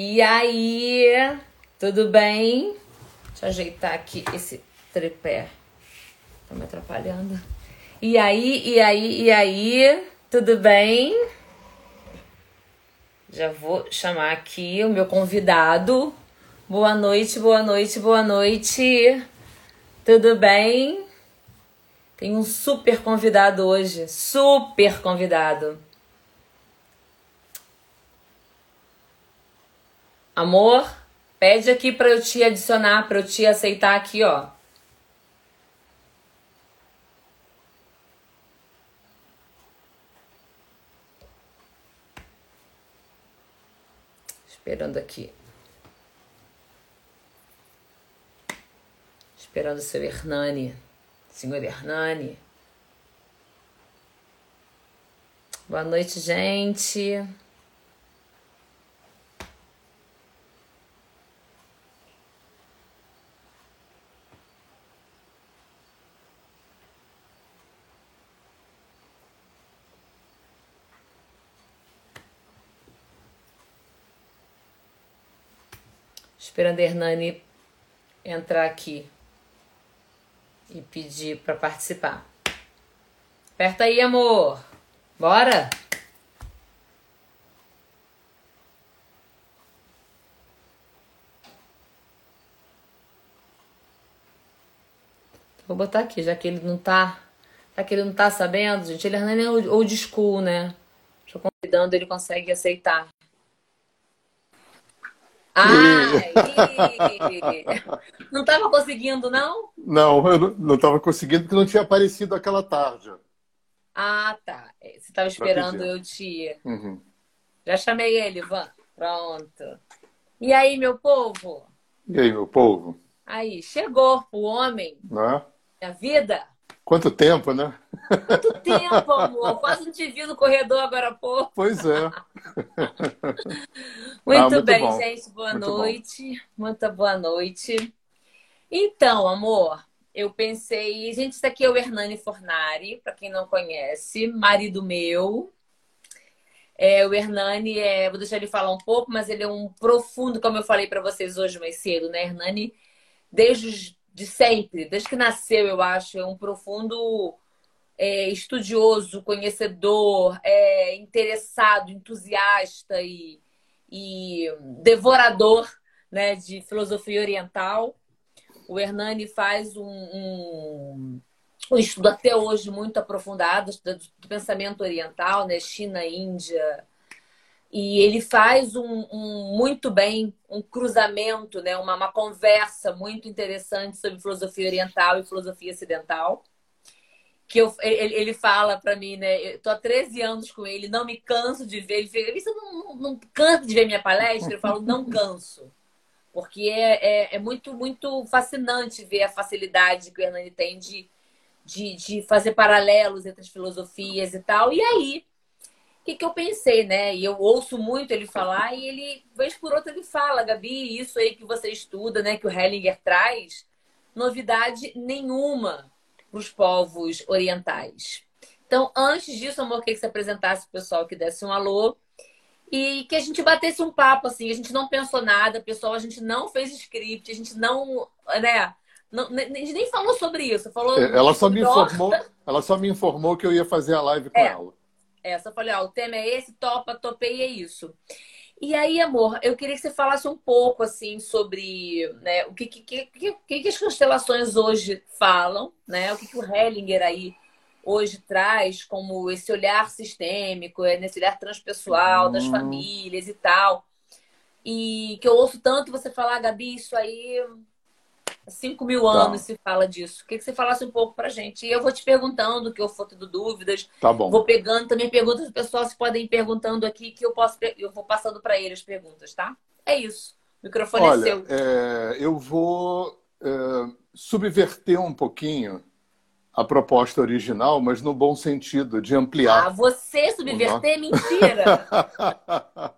E aí, tudo bem? Deixa eu ajeitar aqui esse tripé. Tá me atrapalhando. E aí, e aí, e aí, tudo bem? Já vou chamar aqui o meu convidado. Boa noite, boa noite, boa noite. Tudo bem? Tem um super convidado hoje, super convidado. Amor, pede aqui para eu te adicionar, para eu te aceitar aqui, ó. Esperando aqui. Esperando o seu Hernani. Senhor Hernani. Boa noite, gente. Esperando a Hernani entrar aqui e pedir para participar. Aperta aí, amor. Bora? Vou botar aqui, já que ele não tá. Já que ele não tá sabendo, gente, ele não é old school, né? Estou convidando, ele consegue aceitar. Ah, não estava conseguindo, não? Não, eu não estava conseguindo porque não tinha aparecido aquela tarde. Ah, tá. É, você estava esperando eu te. Uhum. Já chamei ele, Ivan. Pronto. E aí, meu povo? E aí, meu povo? Aí, chegou o homem. Né? A vida. Quanto tempo, né? Quanto tempo, amor? Quase não te vi no corredor agora há pouco. Pois é. muito, ah, muito, bem, bom. gente. Boa muito noite. Bom. Muita boa noite. Então, amor, eu pensei. Gente, isso aqui é o Hernani Fornari, para quem não conhece, marido meu. É, o Hernani, é, vou deixar ele falar um pouco, mas ele é um profundo, como eu falei para vocês hoje mais cedo, né? Hernani, desde os de sempre, desde que nasceu, eu acho, é um profundo é, estudioso, conhecedor, é, interessado, entusiasta e, e devorador né, de filosofia oriental. O Hernani faz um, um, um estudo até hoje muito aprofundado do pensamento oriental, né, China, Índia, e ele faz um, um, muito bem um cruzamento, né? uma, uma conversa muito interessante sobre filosofia oriental e filosofia ocidental. Que eu, ele, ele fala para mim, né? Eu tô há 13 anos com ele, não me canso de ver. Ele fica, você não, não cansa de ver minha palestra? Eu falo, não canso. Porque é, é, é muito, muito fascinante ver a facilidade que o Hernani tem de, de, de fazer paralelos entre as filosofias e tal. E aí, que, que eu pensei, né? E eu ouço muito ele falar e ele, vez por outra, ele fala, Gabi, isso aí que você estuda, né? Que o Hellinger traz, novidade nenhuma para os povos orientais. Então, antes disso, amor, queria que você apresentasse o pessoal que desse um alô e que a gente batesse um papo, assim. A gente não pensou nada, pessoal, a gente não fez script, a gente não, né? Não, a gente nem falou sobre isso. Falou é, ela só me informou, ela só me informou que eu ia fazer a live com é. ela essa. Eu falei, ó, o tema é esse, topa, topei, é isso. E aí, amor, eu queria que você falasse um pouco, assim, sobre né, o que, que, que, que, as constelações hoje falam, né? O que, que o Hellinger aí hoje traz como esse olhar sistêmico, é, nesse olhar transpessoal uhum. das famílias e tal. E que eu ouço tanto você falar, Gabi, isso aí 5 mil tá. anos se fala disso. Queria que você falasse um pouco pra gente. E eu vou te perguntando, que eu for tendo dúvidas. Tá bom. Vou pegando também perguntas do pessoal, se podem ir perguntando aqui, que eu posso eu vou passando para eles perguntas, tá? É isso. O microfone é Olha, é seu. É, eu vou é, subverter um pouquinho a proposta original, mas no bom sentido, de ampliar. Ah, você subverter? Mentira!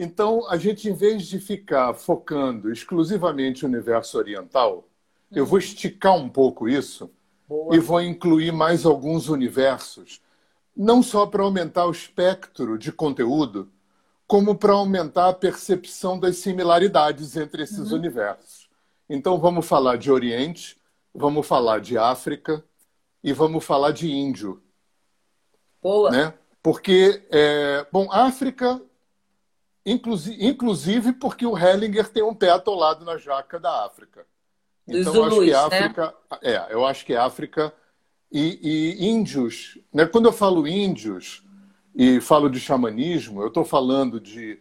Então, a gente, em vez de ficar focando exclusivamente no universo oriental, eu vou esticar um pouco isso Boa. e vou incluir mais alguns universos, não só para aumentar o espectro de conteúdo, como para aumentar a percepção das similaridades entre esses uhum. universos. Então, vamos falar de Oriente, vamos falar de África e vamos falar de Índio. Boa. Né? Porque, é, bom, África, inclusive, porque o Hellinger tem um pé atolado na jaca da África. Então, Zulus, acho que né? África, né? é, eu acho que África e, e índios. Né? Quando eu falo índios e falo de xamanismo, eu estou falando de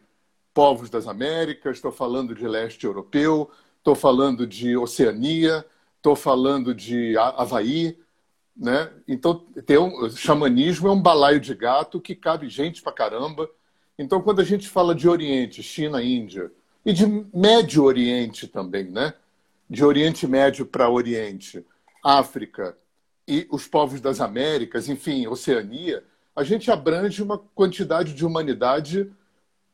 povos das Américas, estou falando de leste europeu, estou falando de Oceania, estou falando de Havaí. Né? Então, tem um, xamanismo é um balaio de gato que cabe gente pra caramba. Então, quando a gente fala de Oriente, China, Índia, e de Médio Oriente também, né? de Oriente Médio para Oriente, África e os povos das Américas, enfim, Oceania, a gente abrange uma quantidade de humanidade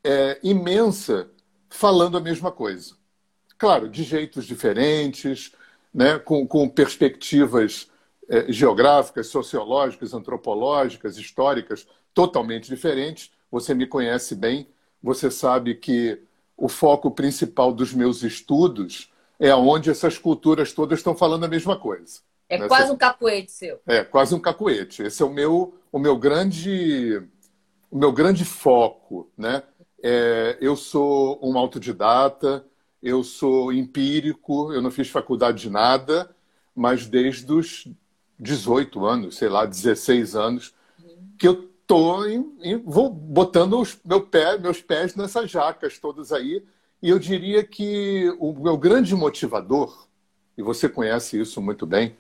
é, imensa falando a mesma coisa. Claro, de jeitos diferentes, né, com, com perspectivas é, geográficas, sociológicas, antropológicas, históricas totalmente diferentes. Você me conhece bem, você sabe que o foco principal dos meus estudos é onde essas culturas todas estão falando a mesma coisa. É né? quase um cacuete seu. É, quase um cacuete. Esse é o meu, o meu grande o meu grande foco, né? É, eu sou um autodidata, eu sou empírico, eu não fiz faculdade de nada, mas desde os 18 anos, sei lá, 16 anos, que eu tô em, em, vou botando os meu pé, meus pés nessas jacas todas aí e eu diria que o meu grande motivador, e você conhece isso muito bem,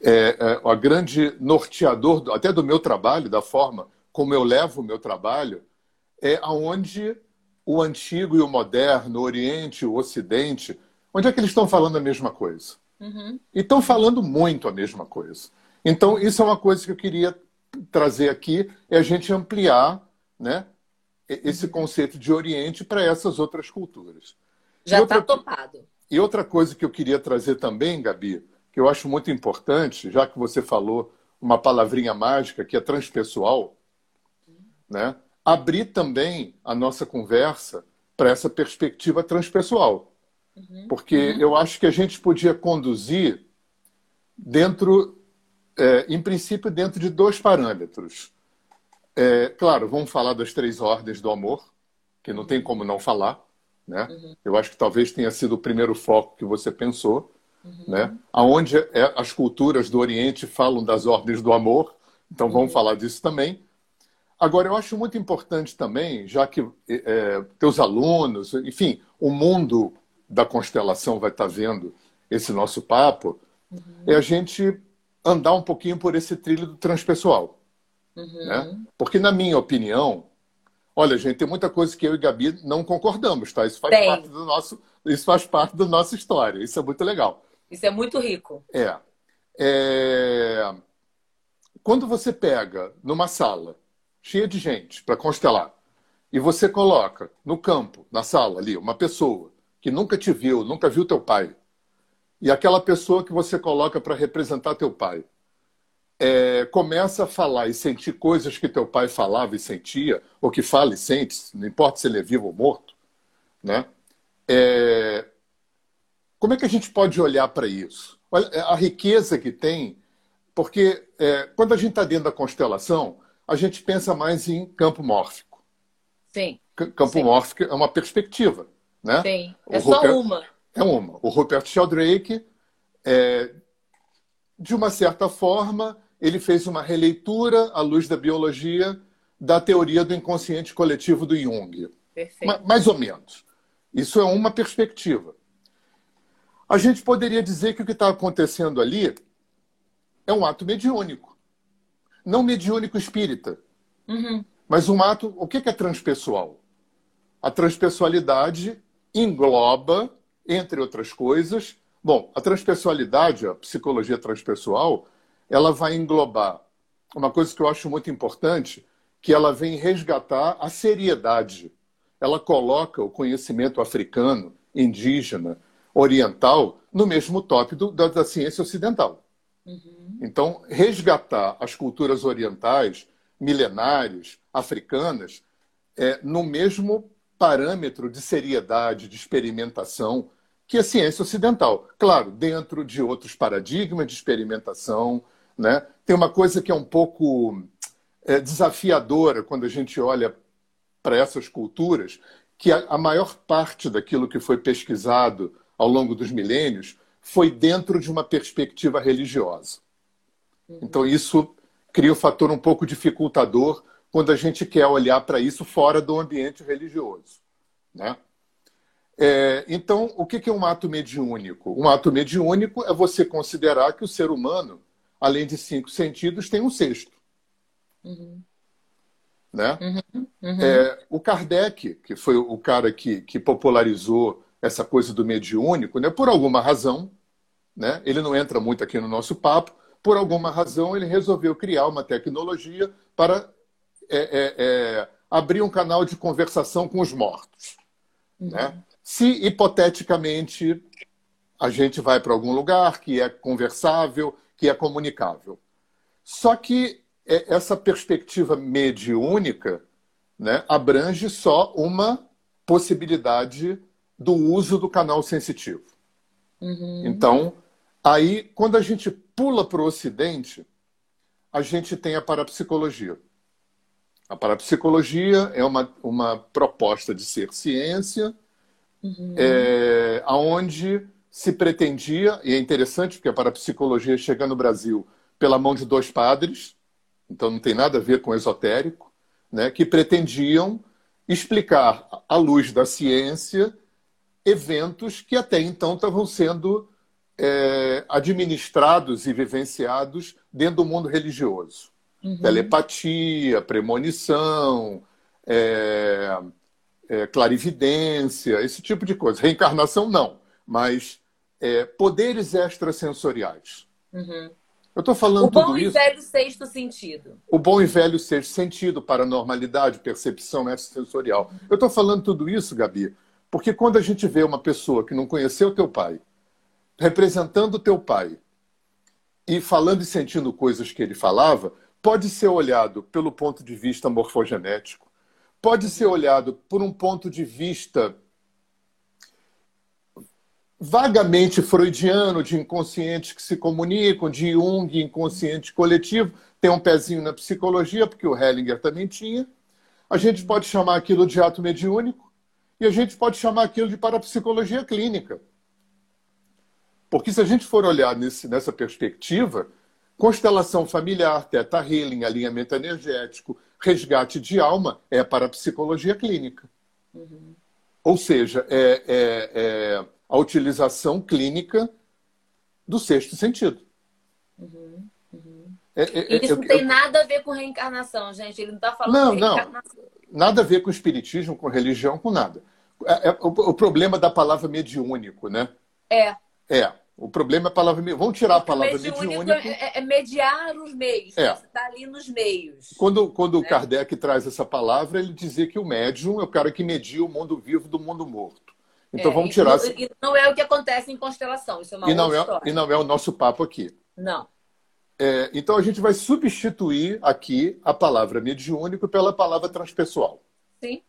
é, é o grande norteador até do meu trabalho, da forma como eu levo o meu trabalho, é aonde o antigo e o moderno, o Oriente e o Ocidente, onde é que eles estão falando a mesma coisa? Uhum. E estão falando muito a mesma coisa. Então, isso é uma coisa que eu queria trazer aqui, é a gente ampliar né, esse conceito de Oriente para essas outras culturas. Já está topado. E outra coisa que eu queria trazer também, Gabi, que eu acho muito importante, já que você falou uma palavrinha mágica que é transpessoal, né? abrir também a nossa conversa para essa perspectiva transpessoal. Uhum. Porque uhum. eu acho que a gente podia conduzir dentro, é, em princípio, dentro de dois parâmetros. É, claro, vamos falar das três ordens do amor, que não tem como não falar. Né? Uhum. Eu acho que talvez tenha sido o primeiro foco que você pensou. Uhum. Né? Onde é, as culturas do Oriente falam das ordens do amor, então vamos uhum. falar disso também. Agora, eu acho muito importante também, já que é, teus alunos, enfim, o mundo da constelação vai estar vendo esse nosso papo, uhum. é a gente andar um pouquinho por esse trilho do transpessoal. Uhum. Né? Porque, na minha opinião, olha, gente, tem muita coisa que eu e Gabi não concordamos, tá? Isso faz, parte do nosso, isso faz parte da nossa história. Isso é muito legal. Isso é muito rico. É. é... Quando você pega numa sala cheia de gente para constelar e você coloca no campo, na sala ali, uma pessoa que nunca te viu, nunca viu teu pai, e aquela pessoa que você coloca para representar teu pai, é, começa a falar e sentir coisas que teu pai falava e sentia, ou que fala e sente, não importa se ele é vivo ou morto, né? É, como é que a gente pode olhar para isso? Olha, é, a riqueza que tem, porque é, quando a gente está dentro da constelação, a gente pensa mais em campo mórfico. Sim. campo sim. mórfico é uma perspectiva, né? Sim. É o só uma. É uma. O Rupert Sheldrake, é, de uma certa forma, ele fez uma releitura à luz da biologia da teoria do inconsciente coletivo do Jung. Perfeito. Mais ou menos. Isso é uma perspectiva. A gente poderia dizer que o que está acontecendo ali é um ato mediúnico. Não mediúnico espírita, uhum. mas um ato. O que é transpessoal? A transpessoalidade engloba, entre outras coisas. Bom, a transpessoalidade, a psicologia transpessoal, ela vai englobar uma coisa que eu acho muito importante, que ela vem resgatar a seriedade. Ela coloca o conhecimento africano, indígena, oriental no mesmo top do, da, da, ciência ocidental. Uhum. Então, resgatar as culturas orientais, milenares, africanas, é, no mesmo parâmetro de seriedade, de experimentação que a ciência ocidental. Claro, dentro de outros paradigmas de experimentação. Né? Tem uma coisa que é um pouco é, desafiadora quando a gente olha para essas culturas, que a, a maior parte daquilo que foi pesquisado ao longo dos milênios foi dentro de uma perspectiva religiosa. Uhum. Então, isso cria um fator um pouco dificultador quando a gente quer olhar para isso fora do ambiente religioso. Né? É, então, o que é um ato mediúnico? Um ato mediúnico é você considerar que o ser humano, além de cinco sentidos, tem um sexto. Uhum. Né? Uhum. Uhum. É, o Kardec, que foi o cara que, que popularizou essa coisa do mediúnico, né, por alguma razão, né, ele não entra muito aqui no nosso papo, por alguma razão ele resolveu criar uma tecnologia para é, é, é, abrir um canal de conversação com os mortos. Uhum. Né? Se, hipoteticamente, a gente vai para algum lugar que é conversável, que é comunicável. Só que é, essa perspectiva mediúnica né, abrange só uma possibilidade do uso do canal sensitivo. Uhum. Então, aí, quando a gente pula para o Ocidente, a gente tem a parapsicologia. A parapsicologia é uma, uma proposta de ser ciência, uhum. é, onde se pretendia, e é interessante porque a parapsicologia chega no Brasil pela mão de dois padres, então não tem nada a ver com esotérico, né, que pretendiam explicar, à luz da ciência, eventos que até então estavam sendo é, administrados e vivenciados dentro do mundo religioso uhum. telepatia, premonição, é, é, clarividência, esse tipo de coisa. Reencarnação, não, mas é, poderes extrasensoriais. Uhum. Eu estou falando o bom e velho sexto sentido. O bom e velho sexto sentido, paranormalidade, percepção extrasensorial. Eu estou falando tudo isso, Gabi, porque quando a gente vê uma pessoa que não conheceu teu pai, representando teu pai, e falando e sentindo coisas que ele falava, pode ser olhado pelo ponto de vista morfogenético, pode ser olhado por um ponto de vista vagamente freudiano, de inconscientes que se comunicam, de Jung, inconsciente coletivo, tem um pezinho na psicologia, porque o Hellinger também tinha. A gente pode chamar aquilo de ato mediúnico e a gente pode chamar aquilo de parapsicologia clínica. Porque se a gente for olhar nesse, nessa perspectiva, Constelação familiar, teta healing, alinhamento energético, resgate de alma é para a psicologia clínica. Uhum. Ou seja, é, é, é, a utilização clínica do sexto sentido. Uhum. Uhum. É, é, é Isso não tem nada a ver com reencarnação, gente. Ele não está falando não, reencarnação. Não, nada a ver com espiritismo, com religião, com nada. O, o, problema da palavra mediúnico, né? É. É. O problema é a palavra. Vamos tirar a palavra mediúnico. É, é, mediar os meios. É. Você está ali nos meios. Quando, quando né? o Kardec traz essa palavra, ele dizia que o médium é o cara que media o mundo vivo do mundo morto. Então é, vamos tirar. E não, é o que acontece em constelação. Isso é uma e não é, história. E não é o nosso papo aqui. Não. É, então a gente vai substituir aqui a palavra mediúnico pela palavra transpessoal. Sim.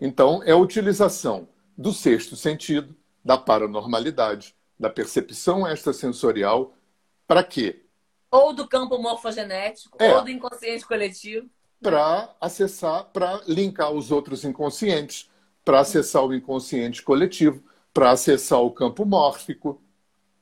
Então é a utilização do sexto sentido, da paranormalidade, da percepção extrasensorial para quê? Ou do campo morfogenético, é, ou do inconsciente coletivo. Para acessar, para linkar os outros inconscientes, para acessar o inconsciente coletivo, para acessar o campo mórfico.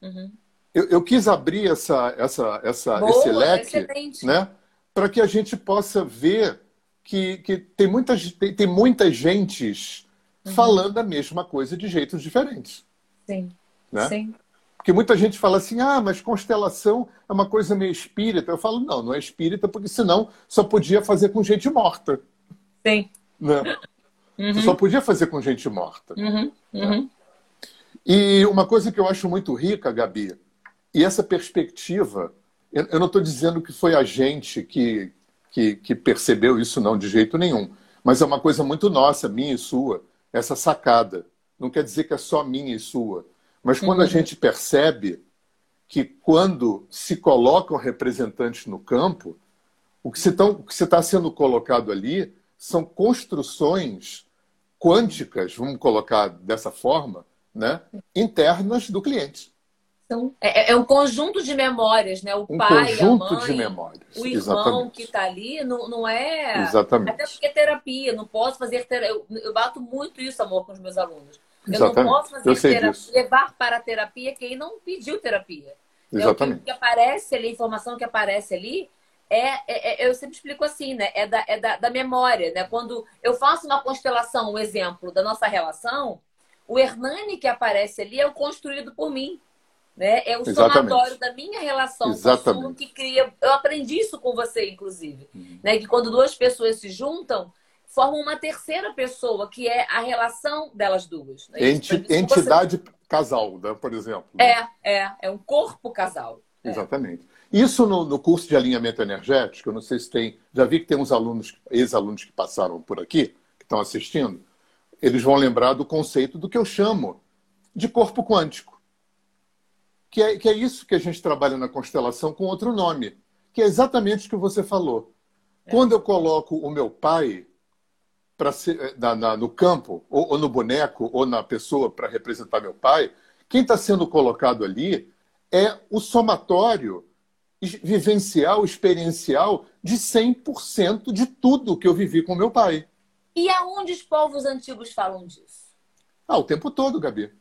Uhum. Eu, eu, quis abrir essa, essa, essa, Boa, esse leque né, para que a gente possa ver que, que tem, muitas, tem, tem muitas gentes uhum. falando a mesma coisa de jeitos diferentes. Sim. Né? Sim. Porque muita gente fala assim, ah, mas constelação é uma coisa meio espírita. Eu falo, não, não é espírita, porque senão só podia fazer com gente morta. Sim. Né? Uhum. Só podia fazer com gente morta. Uhum. Uhum. Né? E uma coisa que eu acho muito rica, Gabi, e essa perspectiva, eu não estou dizendo que foi a gente que, que, que percebeu isso, não, de jeito nenhum. Mas é uma coisa muito nossa, minha e sua, essa sacada. Não quer dizer que é só minha e sua mas quando uhum. a gente percebe que quando se colocam representantes no campo, o que está sendo colocado ali são construções quânticas, vamos colocar dessa forma, né, internas do cliente. Então, é, é, um conjunto de memórias, né? O um pai, conjunto a mãe, de memórias. o irmão Exatamente. que está ali, não, não é. Exatamente. Até porque é terapia, não posso fazer terapia. Eu, eu bato muito isso, amor, com os meus alunos. Eu Exatamente. não posso Eu fazer terapia, levar para a terapia quem não pediu terapia. É, o que- Exatamente. Aparece ali, a informação que aparece ali, é, é- é- eu sempre explico assim, né? É, da, é da, da memória, né? Quando eu faço uma constelação, um exemplo da nossa relação, o Hernani que aparece ali é o construído por mim. Né? É o Exatamente. somatório da minha relação com o Exatamente. Que cria. Eu aprendi isso com você, inclusive. Uhum. Né? Que quando duas pessoas se juntam, formam uma terceira pessoa, que é a relação delas duas. né? Enti- Isso você- entidade casal, né, por exemplo. né? É, é, é um corpo casal. É. Exatamente. Isso no, no curso de alinhamento energético, eu não sei se tem. Já vi que tem uns alunos, ex-alunos que passaram por aqui, que estão assistindo, eles vão lembrar do conceito do que eu chamo de corpo quântico. Que é, que é isso que a gente trabalha na constelação com outro nome, que é exatamente o que você falou. Quando eu coloco o meu pai ser na- na- no campo, ou, ou no boneco, ou na pessoa para representar meu pai, quem está sendo colocado ali é o somatório vivencial, experiencial de 100% de tudo que eu vivi com meu pai. E aonde os povos antigos falam disso? Ah, o tempo todo, Gabi.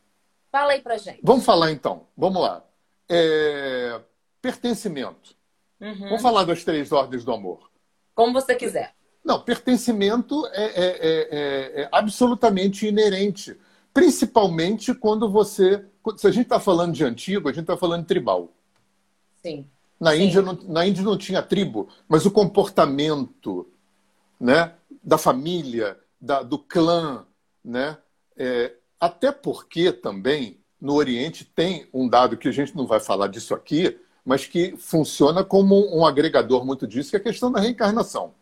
Fala aí pra gente. Vamos falar então. Vamos lá. É, Pertencimento. Uhum. Vamos falar das três ordens do amor. Como você quiser. Não, pertencimento é, é- é- é- é absolutamente inerente. Principalmente quando você. Se a gente está falando de antigo, a gente está falando de tribal. Sim. Na Sim. Índia, não, na Índia não tinha tribo, mas o comportamento né, da família, da- do clã, né? É, até porque também no Oriente tem um dado que a gente não vai falar disso aqui, mas que funciona como um agregador muito disso, que é a questão da reencarnação.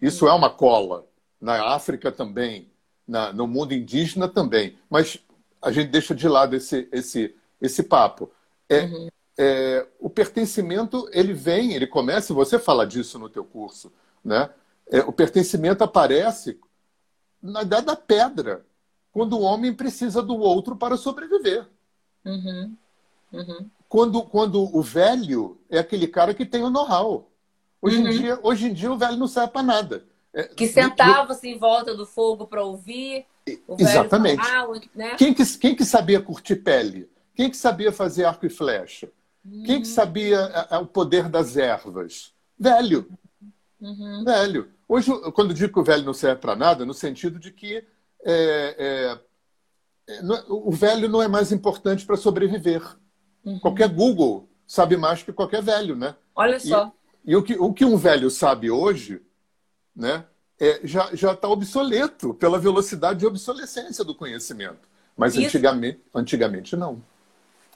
Isso é uma cola. Na África também, na- no mundo indígena também. Mas a gente deixa de lado esse, esse, esse papo. É, é, o pertencimento, ele vem, ele começa, você fala disso no teu curso, né? É, o pertencimento aparece na idade da pedra, quando o homem precisa do outro para sobreviver. Uhum. Uhum. Quando, quando o velho é aquele cara que tem o know-how. Hoje, Uhum. em dia, hoje em dia o velho não serve para nada. É, Que sentava-se em volta do fogo para ouvir. Exatamente. falar, né? Quem que, quem que sabia curtir pele? Quem que sabia fazer arco e flecha? Quem que sabia a- a- o poder das ervas? Velho. Uhum. Velho. Hoje, quando digo que o velho não serve para nada, no sentido de que é, é, é, é- o velho não é mais importante para sobreviver. Uhum. Qualquer Google sabe mais que qualquer velho, né? Olha só. E o que, o que um velho sabe hoje, né, é, já está obsoleto pela velocidade de obsolescência do conhecimento. Mas Isso- antigamente, antigamente não.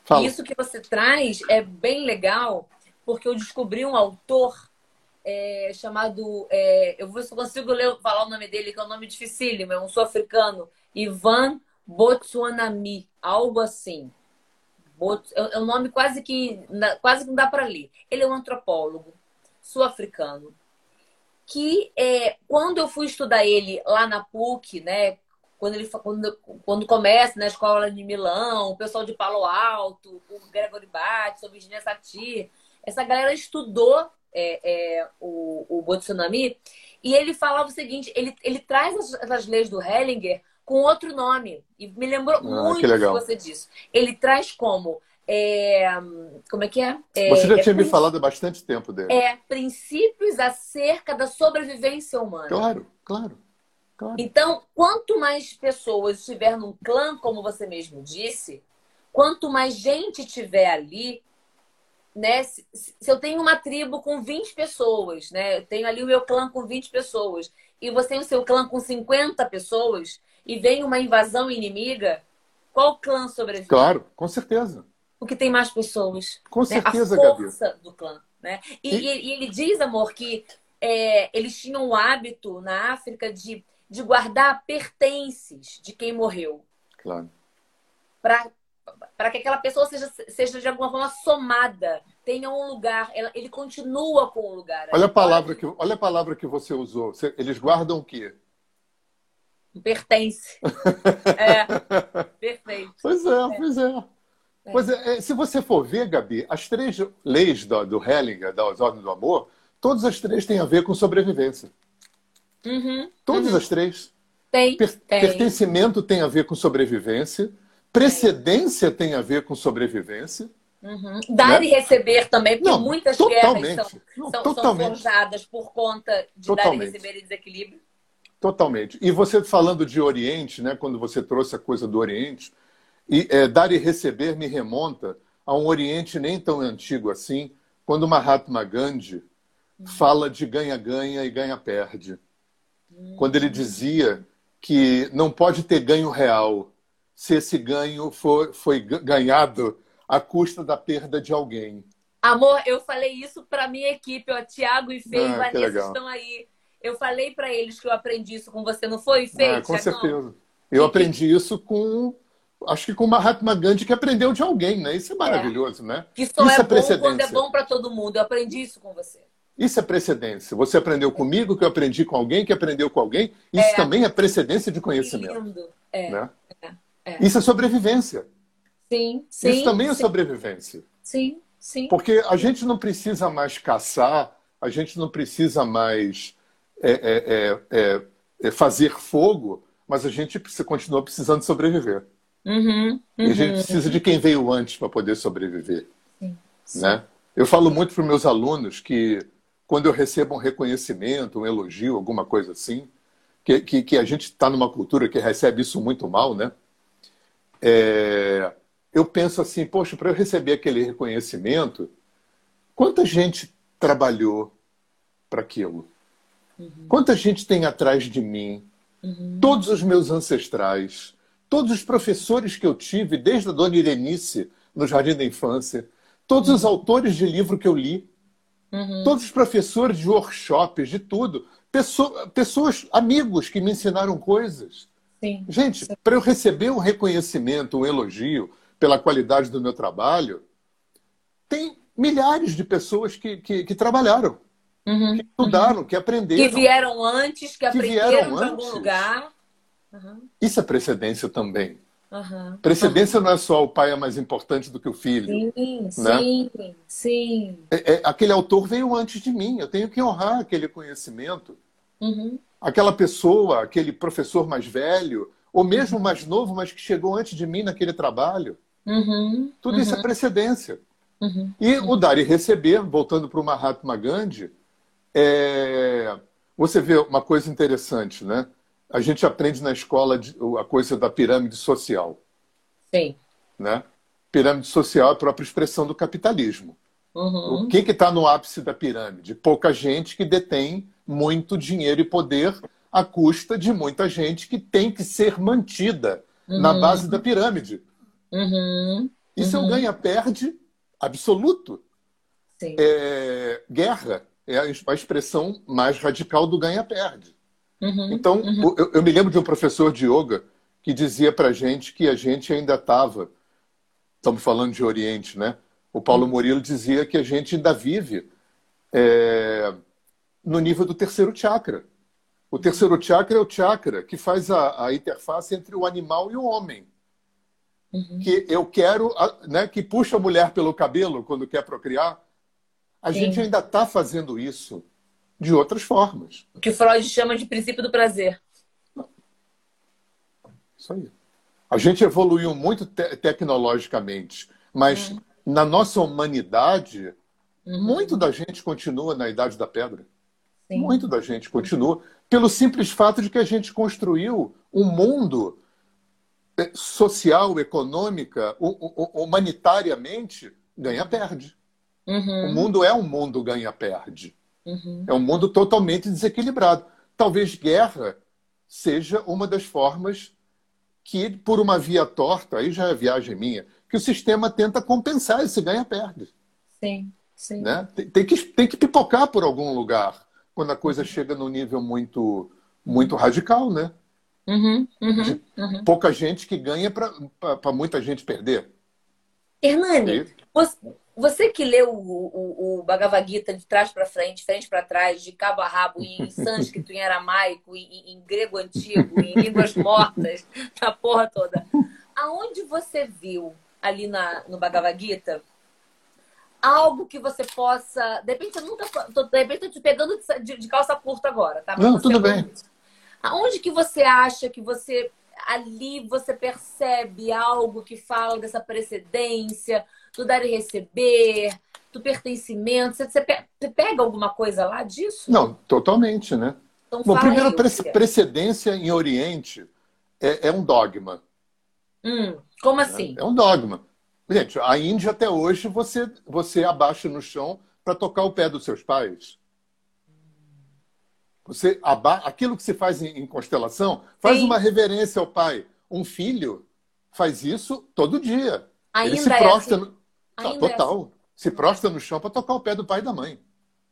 Fala. Isso que você traz é bem legal, porque eu descobri um autor é, chamado. é, eu vou ver se eu consigo ler, falar o nome dele, que é um nome dificílimo, é um sul-africano, Ivan Botswanami, algo assim. Bots- É é um nome quase que, quase que não dá para ler. Ele é um antropólogo sul-africano. Que é, quando eu fui estudar ele lá na PUC, né? Quando, ele, quando, quando começa na escola de Milão, o pessoal de Palo Alto, o Gregory Bates, o Virginia Satir, essa galera estudou é, é, o, o Botsunami e ele falava o seguinte: ele, ele traz as, essas leis do Hellinger com outro nome. E me lembrou que muito que legal. você disse. Ele traz como. É, como é que é? É, Você já é tinha me falado há bastante tempo dele. É princípios acerca da sobrevivência humana. Claro, claro, claro. Então, quanto mais pessoas estiver num clã, como você mesmo disse, quanto mais gente tiver ali, né? Se, se eu tenho uma tribo com 20 pessoas, né? Eu tenho ali o meu clã com 20 pessoas, e você tem o seu clã com 50 pessoas, e vem uma invasão inimiga, qual clã sobrevive? Claro, com certeza. O que tem mais pessoas. Com né? certeza, a Gabi. força do clã, né? E, E- e- ele diz, amor, que é, eles tinham o hábito na África de, de guardar pertences de quem morreu, Claro. para que aquela pessoa seja, seja de alguma forma somada tenha um lugar, ele continua com um lugar. Olha a palavra que, olha a palavra que você usou. Eles guardam o quê? Pertence. é, perfeito. Pois é, é. pois é. É. Pois é, se você for ver, Gabi, as três leis do, do Hellinger, das ordens do amor, todas as três têm a ver com sobrevivência. Uhum, todas uhum. as três. Tem, per tem. Pertencimento tem a ver com sobrevivência. Precedência tem, tem a ver com sobrevivência. Uhum. Dar né? e receber também, porque Não, muitas totalmente. guerras são, Não, são, são, forjadas por conta de totalmente. dar e receber e desequilíbrio. Totalmente. E você falando de Oriente, né, quando você trouxe a coisa do Oriente, e é, dar e receber me remonta a um Oriente nem tão antigo assim, quando Mahatma Gandhi uhum. fala de ganha-ganha e ganha-perde. Uhum. Quando ele dizia que não pode ter ganho real se esse ganho for, foi ganhado à custa da perda de alguém. Amor, eu falei isso para minha equipe, ó, Tiago e Fê ah, e Vanessa estão aí. Eu falei para eles que eu aprendi isso com você, não foi, Fê? Ah, com certeza. Eu aprendi isso com acho que com Mahatma Gandhi que aprendeu de alguém, né? Isso é maravilhoso, é. né? Que só isso é, é bom quando é bom para todo mundo. Eu aprendi isso com você. Isso é precedência. Você aprendeu comigo, que eu aprendi com alguém, que aprendeu com alguém. Isso é. também é precedência de conhecimento. É. Né? É. é. Isso é sobrevivência. Sim, sim. Isso também sim. é sobrevivência. Sim, sim. Porque a gente não precisa mais caçar, a gente não precisa mais é, é, é, é fazer fogo, mas a gente continua precisando sobreviver. Uhum, uhum, e a gente precisa de quem veio antes para poder sobreviver. Sim, sim. Né? Eu falo muito para os meus alunos que quando eu recebo um reconhecimento, um elogio, alguma coisa assim, que, que, que a gente está numa cultura que recebe isso muito mal, né? É, eu penso assim, poxa, para eu receber aquele reconhecimento, quanta gente trabalhou para aquilo? Uhum. Quanta gente tem atrás de mim? Uhum. Todos os meus ancestrais, todos os professores que eu tive, desde a dona Irenice, no Jardim da Infância, todos uhum. os autores de livro que eu li, uhum. todos os professores de workshops, de tudo, pessoas, pessoas, amigos que me ensinaram coisas. Sim. Gente, para eu receber um reconhecimento, um elogio pela qualidade do meu trabalho, tem milhares de pessoas que, que, que trabalharam. Uhum, que estudaram, uhum. que aprenderam. Que vieram antes, que, que aprenderam de algum lugar. Uhum. Isso é precedência também. Precedência não é só o pai é mais importante do que o filho. Sim, né? sim, sim. É, é, aquele autor veio antes de mim, eu tenho que honrar aquele conhecimento. Uhum. Aquela pessoa, aquele professor mais velho, ou mesmo mais novo, mas que chegou antes de mim naquele trabalho. Uhum. Tudo isso é precedência. E o dar e receber, voltando para o Mahatma Gandhi, é... Você vê uma coisa interessante, né? A gente aprende na escola a coisa da pirâmide social. Sim. Né? Pirâmide social é a própria expressão do capitalismo. Uhum. O que está no ápice da pirâmide? Pouca gente que detém muito dinheiro e poder à custa de muita gente que tem que ser mantida uhum. na base da pirâmide. Uhum. Isso é o ganha-perde absoluto. É, guerra é a expressão mais radical do ganha-perde. Uhum, então, uhum. eu, eu, me lembro de um professor de yoga que dizia para gente que a gente ainda estava, estamos falando de Oriente, né? O Paulo uhum. Murilo dizia que a gente ainda vive é, no nível do terceiro chakra. O terceiro chakra é o chakra que faz a, a interface entre o animal e o homem. Uhum. Que eu quero, né, que puxa a mulher pelo cabelo quando quer procriar, a Sim. gente ainda está fazendo isso de outras formas. O que Freud chama de princípio do prazer. Isso aí. A gente evoluiu muito te tecnologicamente, mas uhum. na nossa humanidade, uhum. muito da gente continua na Idade da Pedra. Sim. Muito da gente continua, pelo simples fato de que a gente construiu um mundo eh, social, econômica, humanitariamente, ganha-perde. Uhum. O mundo é um mundo ganha-perde. Uhum. É um mundo totalmente desequilibrado. Talvez guerra seja uma das formas que, por uma via torta, aí já é viagem minha, que o sistema tenta compensar esse ganha-perde. Sim, sim. Né? Tem, tem, que, tem que pipocar por algum lugar quando a coisa chega num nível muito, muito radical, né? Uhum, uhum, uhum. Pouca gente que ganha para muita gente perder. Hernani, você, Você que leu o, o, o Bhagavad Gita de trás para frente, frente para trás, de cabo a rabo, em sânscrito, em aramaico, em, em grego antigo, em línguas mortas, na porra toda. Aonde você viu ali na, no Bhagavad Gita algo que você possa. De repente, eu nunca. Tô, de repente, eu te pegando de, de, calça curta agora, tá? Não, tudo bem. Aonde que você acha que você. Ali você percebe algo que fala dessa precedência, do dar e receber, do pertencimento? Você, você pega alguma coisa lá disso? Não, totalmente, né? Então, Bom, primeiro, aí, precedência em Oriente é, é um dogma. Hum, como assim? É, é um dogma. Gente, a Índia até hoje você, você abaixa no chão para tocar o pé dos seus pais. Você aba... Aquilo que se faz em, em constelação, faz Sim. uma reverência ao pai. Um filho faz isso todo dia. Ainda Ele se prostra. É assim. No... total. É. Se prostra no chão para tocar o pé do pai e da mãe.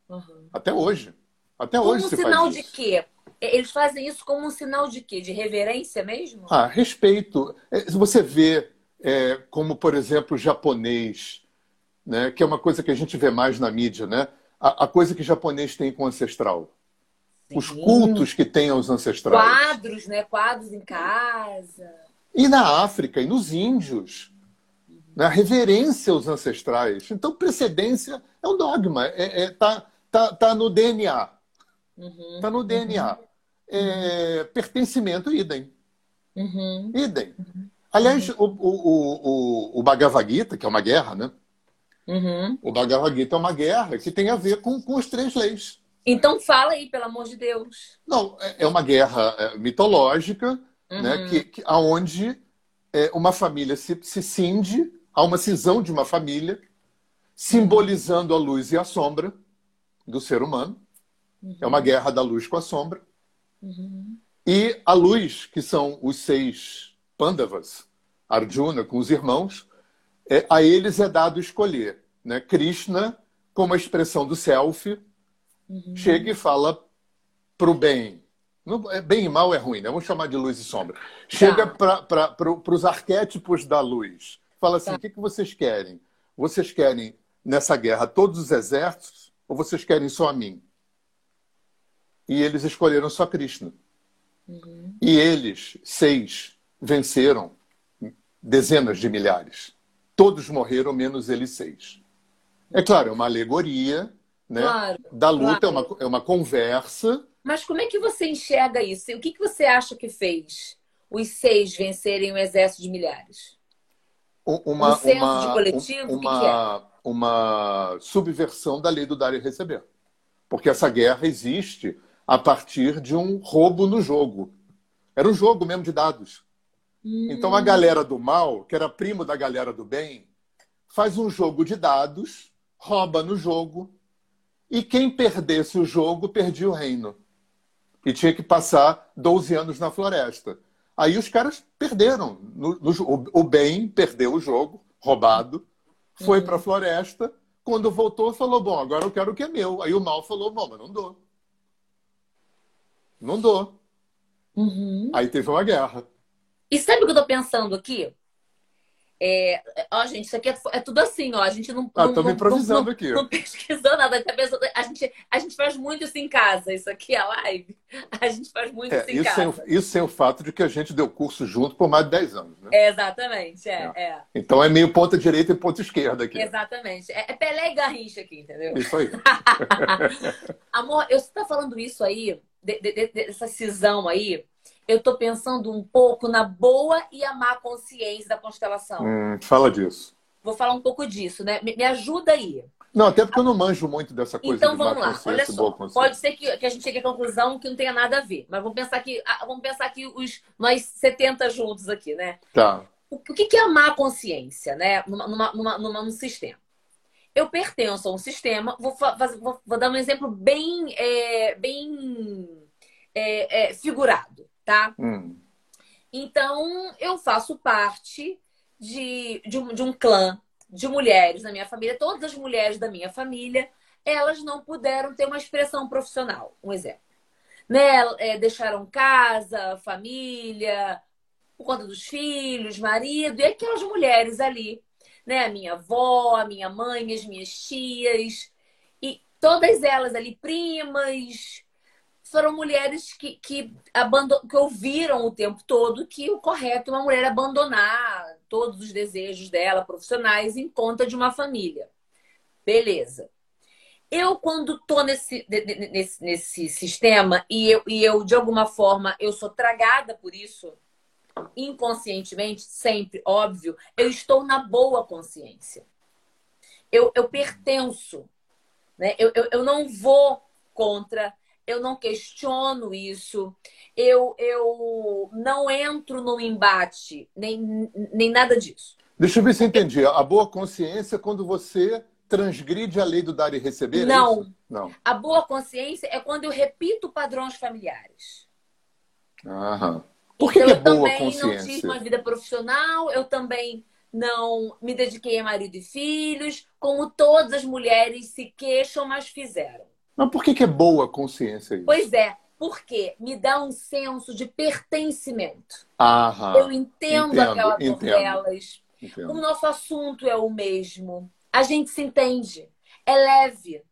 Uhum. Até hoje. Até como hoje um se sinal faz de quê? Eles fazem isso como um sinal de quê? De reverência mesmo? Ah, respeito. É, você vê é, como, por exemplo, o japonês, né, que é uma coisa que a gente vê mais na mídia, né? A, a coisa que o japonês tem com o ancestral. Sim. Os cultos que tem aos ancestrais. Quadros, né? Quadros em casa. E na África, e nos índios. Uhum. Né? A reverência aos ancestrais. Então, precedência é um dogma. É, é, tá, tá, tá no DNA. Uhum. Tá no DNA. Uhum. É, pertencimento, idem. Uhum. Idem. Uhum. Aliás, uhum. o, o, o, o Bhagavad Gita, que é uma guerra, né? Uhum. O Bhagavad Gita é uma guerra que tem a ver com, com as três leis. Então fala aí, pelo amor de Deus. Não, é, é uma guerra é, mitológica, uhum. né, que, que, onde é, uma família se, se cinde, há uma cisão de uma família, simbolizando a luz e a sombra do ser humano. Uhum. É uma guerra da luz com a sombra. Uhum. E a luz, que são os seis Pandavas, Arjuna, com os irmãos, é, a eles é dado escolher. Né? Krishna, como a expressão do self, uhum. chega e fala para o bem. É, bem e mal é ruim, né? vamos chamar de luz e sombra. Chega tá. para os arquétipos da luz. Fala assim: tá. o que, que vocês querem? Vocês querem, nessa guerra, todos os exércitos ou vocês querem só a mim? E eles escolheram só Krishna. Uhum. E eles, seis, venceram dezenas de milhares. Todos morreram, menos eles seis. É claro, é uma alegoria né? Claro, da luta, claro. é, uma, é uma conversa. Mas como é que você enxerga isso? O que, que você acha que fez os seis vencerem um exército de milhares? Uma, um senso uma, de coletivo? Uma, que que é? uma subversão da lei do dar e receber. Porque essa guerra existe a partir de um roubo no jogo. Era um jogo mesmo de dados. Então a galera do mal, que era primo da galera do bem, faz um jogo de dados, rouba no jogo, e quem perdesse o jogo perdia o reino. E tinha que passar 12 anos na floresta. Aí os caras perderam. No, no, o, o, bem perdeu o jogo, roubado, foi uhum. para a floresta. Quando voltou, falou: Bom, agora eu quero o que é meu. Aí o mal falou: Bom, mas não dou. Não dou. Uhum. Aí teve uma guerra. E sabe o que eu tô pensando aqui? É, ó, gente, isso aqui é, é, tudo assim, ó. A gente não. Ah, improvisando não, aqui. Não, não pesquisou nada. Tá a, gente, a gente faz muito isso em casa. Isso aqui é live. A gente faz muito é, isso em isso casa. Sem, isso sem o fato de que a gente deu curso junto por mais de 10 anos, né? É, exatamente, é, é, é. Então é meio ponta direita e ponta esquerda aqui. Exatamente. É, é Pelé e Garrincha aqui, entendeu? Isso aí. Amor, eu você tá falando isso aí, de, de, de, dessa cisão aí eu estou pensando um pouco na boa e a má consciência da constelação. Hum, fala disso. Vou falar um pouco disso, né? Me, me ajuda aí. Não, até porque eu não manjo muito dessa coisa. Então vamos lá, olha só. Pode ser que, que, a gente chegue à conclusão que não tenha nada a ver. Mas vamos pensar que ah, vamos pensar que os nós 70 juntos aqui, né? Tá. O, o que, que é a má consciência, né? Numa, numa, numa, numa, num sistema. Eu pertenço a um sistema, vou, fazer, vou, vou dar um exemplo bem, é, bem é, é, figurado tá? Hum. Então, eu faço parte de, de, um, de um clã de mulheres na minha família. Todas as mulheres da minha família, elas não puderam ter uma expressão profissional. Um exemplo. Né? É, deixaram casa, família, por conta dos filhos, marido, e aquelas mulheres ali né? A minha avó, a minha mãe, as minhas tias, e todas elas ali, primas, foram mulheres que, que, que ouviram o tempo todo que o correto é uma mulher abandonar todos os desejos dela, profissionais, em conta de uma família. Beleza. Eu, quando tô nesse, nesse, nesse sistema e eu, e eu, de alguma forma, eu sou tragada por isso, inconscientemente, sempre, óbvio, eu estou na boa consciência. Eu, eu pertenço. Né? Eu, eu, eu não vou contra, eu não questiono isso, eu, eu não entro no embate, nem, nem nada disso. Deixa eu ver se eu entendi. A boa consciência é quando você transgride a lei do dar e receber? É não. É não. A boa consciência é quando eu repito padrões familiares. Aham. Por que, então, que é boa consciência? Eu também não tive uma vida profissional, eu também não me dediquei a marido e filhos, como todas as mulheres se queixam, mas fizeram. Mas por que, que é boa consciência isso? Pois é, porque me dá um senso de pertencimento. Aham, eu entendo, entendo aquela por delas. O nosso assunto é o mesmo. A gente se entende. É leve.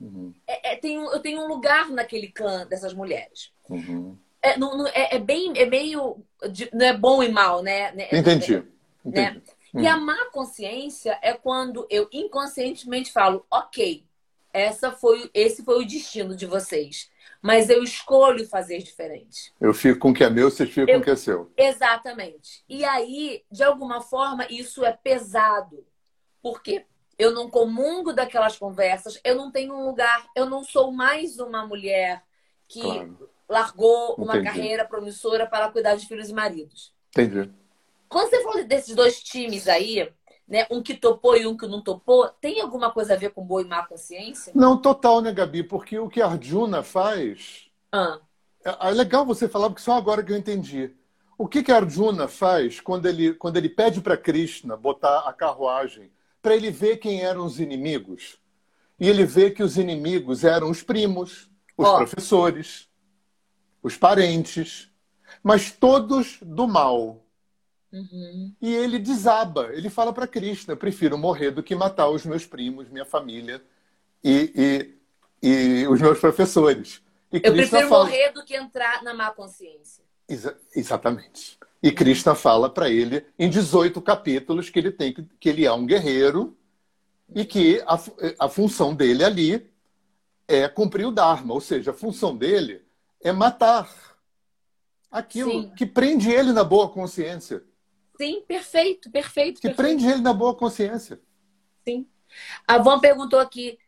Uhum. É, é, tem, eu tenho um lugar naquele clã dessas mulheres. Uhum. É, não, não, é, é, bem, é meio. Não é bom e mal, né? né? Entendi. Né? Entendi. E a má consciência é quando eu inconscientemente falo, ok, essa foi, esse foi o destino de vocês. Mas eu escolho fazer diferente. Eu fico com o que é meu, vocês ficam eu, com o que é seu. Exatamente. E aí, de alguma forma, isso é pesado. Porque eu não comungo daquelas conversas, eu não tenho um lugar, eu não sou mais uma mulher que claro largou uma Entendi. carreira promissora para cuidar de filhos e maridos. Entendi. Quando você falou desses dois times aí, né, um que topou e um que não topou, tem alguma coisa a ver com boa e má consciência? Não, total, né, Gabi? Porque o que a Arjuna faz. Ah. É, é legal você falar, porque só agora que eu entendi. O que, que Arjuna faz quando ele, quando ele pede para Krishna botar a carruagem para ele ver quem eram os inimigos? E ele vê que os inimigos eram os primos, os oh. professores, os parentes, mas todos do mal. Uhum. E ele desaba, ele fala para Krishna: prefiro morrer do que matar os meus primos, minha família e, e, e os meus professores. E Eu Krishna prefiro fala... morrer do que entrar na má consciência. Exa exatamente. E Krishna fala para ele em 18 capítulos que ele tem que, que ele é um guerreiro e que a, a função dele ali é cumprir o Dharma, ou seja, a função dele é matar aquilo Sim. que prende ele na boa consciência. Sim, perfeito, perfeito. Que perfeito. prende ele na boa consciência. Sim. A Van perguntou aqui: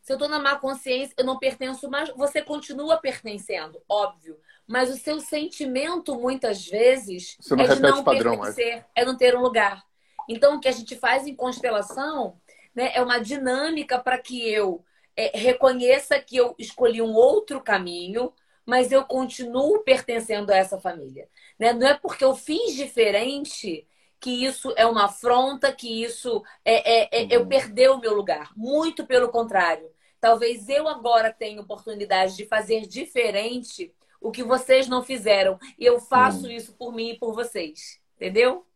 se eu estou na má consciência, eu não pertenço mais. Você continua pertencendo, óbvio. Mas o seu sentimento, muitas vezes, Você não é de não padrão, é. pertencer, é. é não ter um lugar. Então, o que a gente faz em constelação né, é uma dinâmica para que eu é, reconheça que eu escolhi um outro caminho, mas eu continuo pertencendo a essa família. Né? Não é porque eu fiz diferente que isso é uma afronta, que isso é, é, é uhum. eu perder o meu lugar. Muito pelo contrário. Talvez eu agora tenha oportunidade de fazer diferente o que vocês não fizeram. E eu faço uhum. isso por mim e por vocês. Entendeu?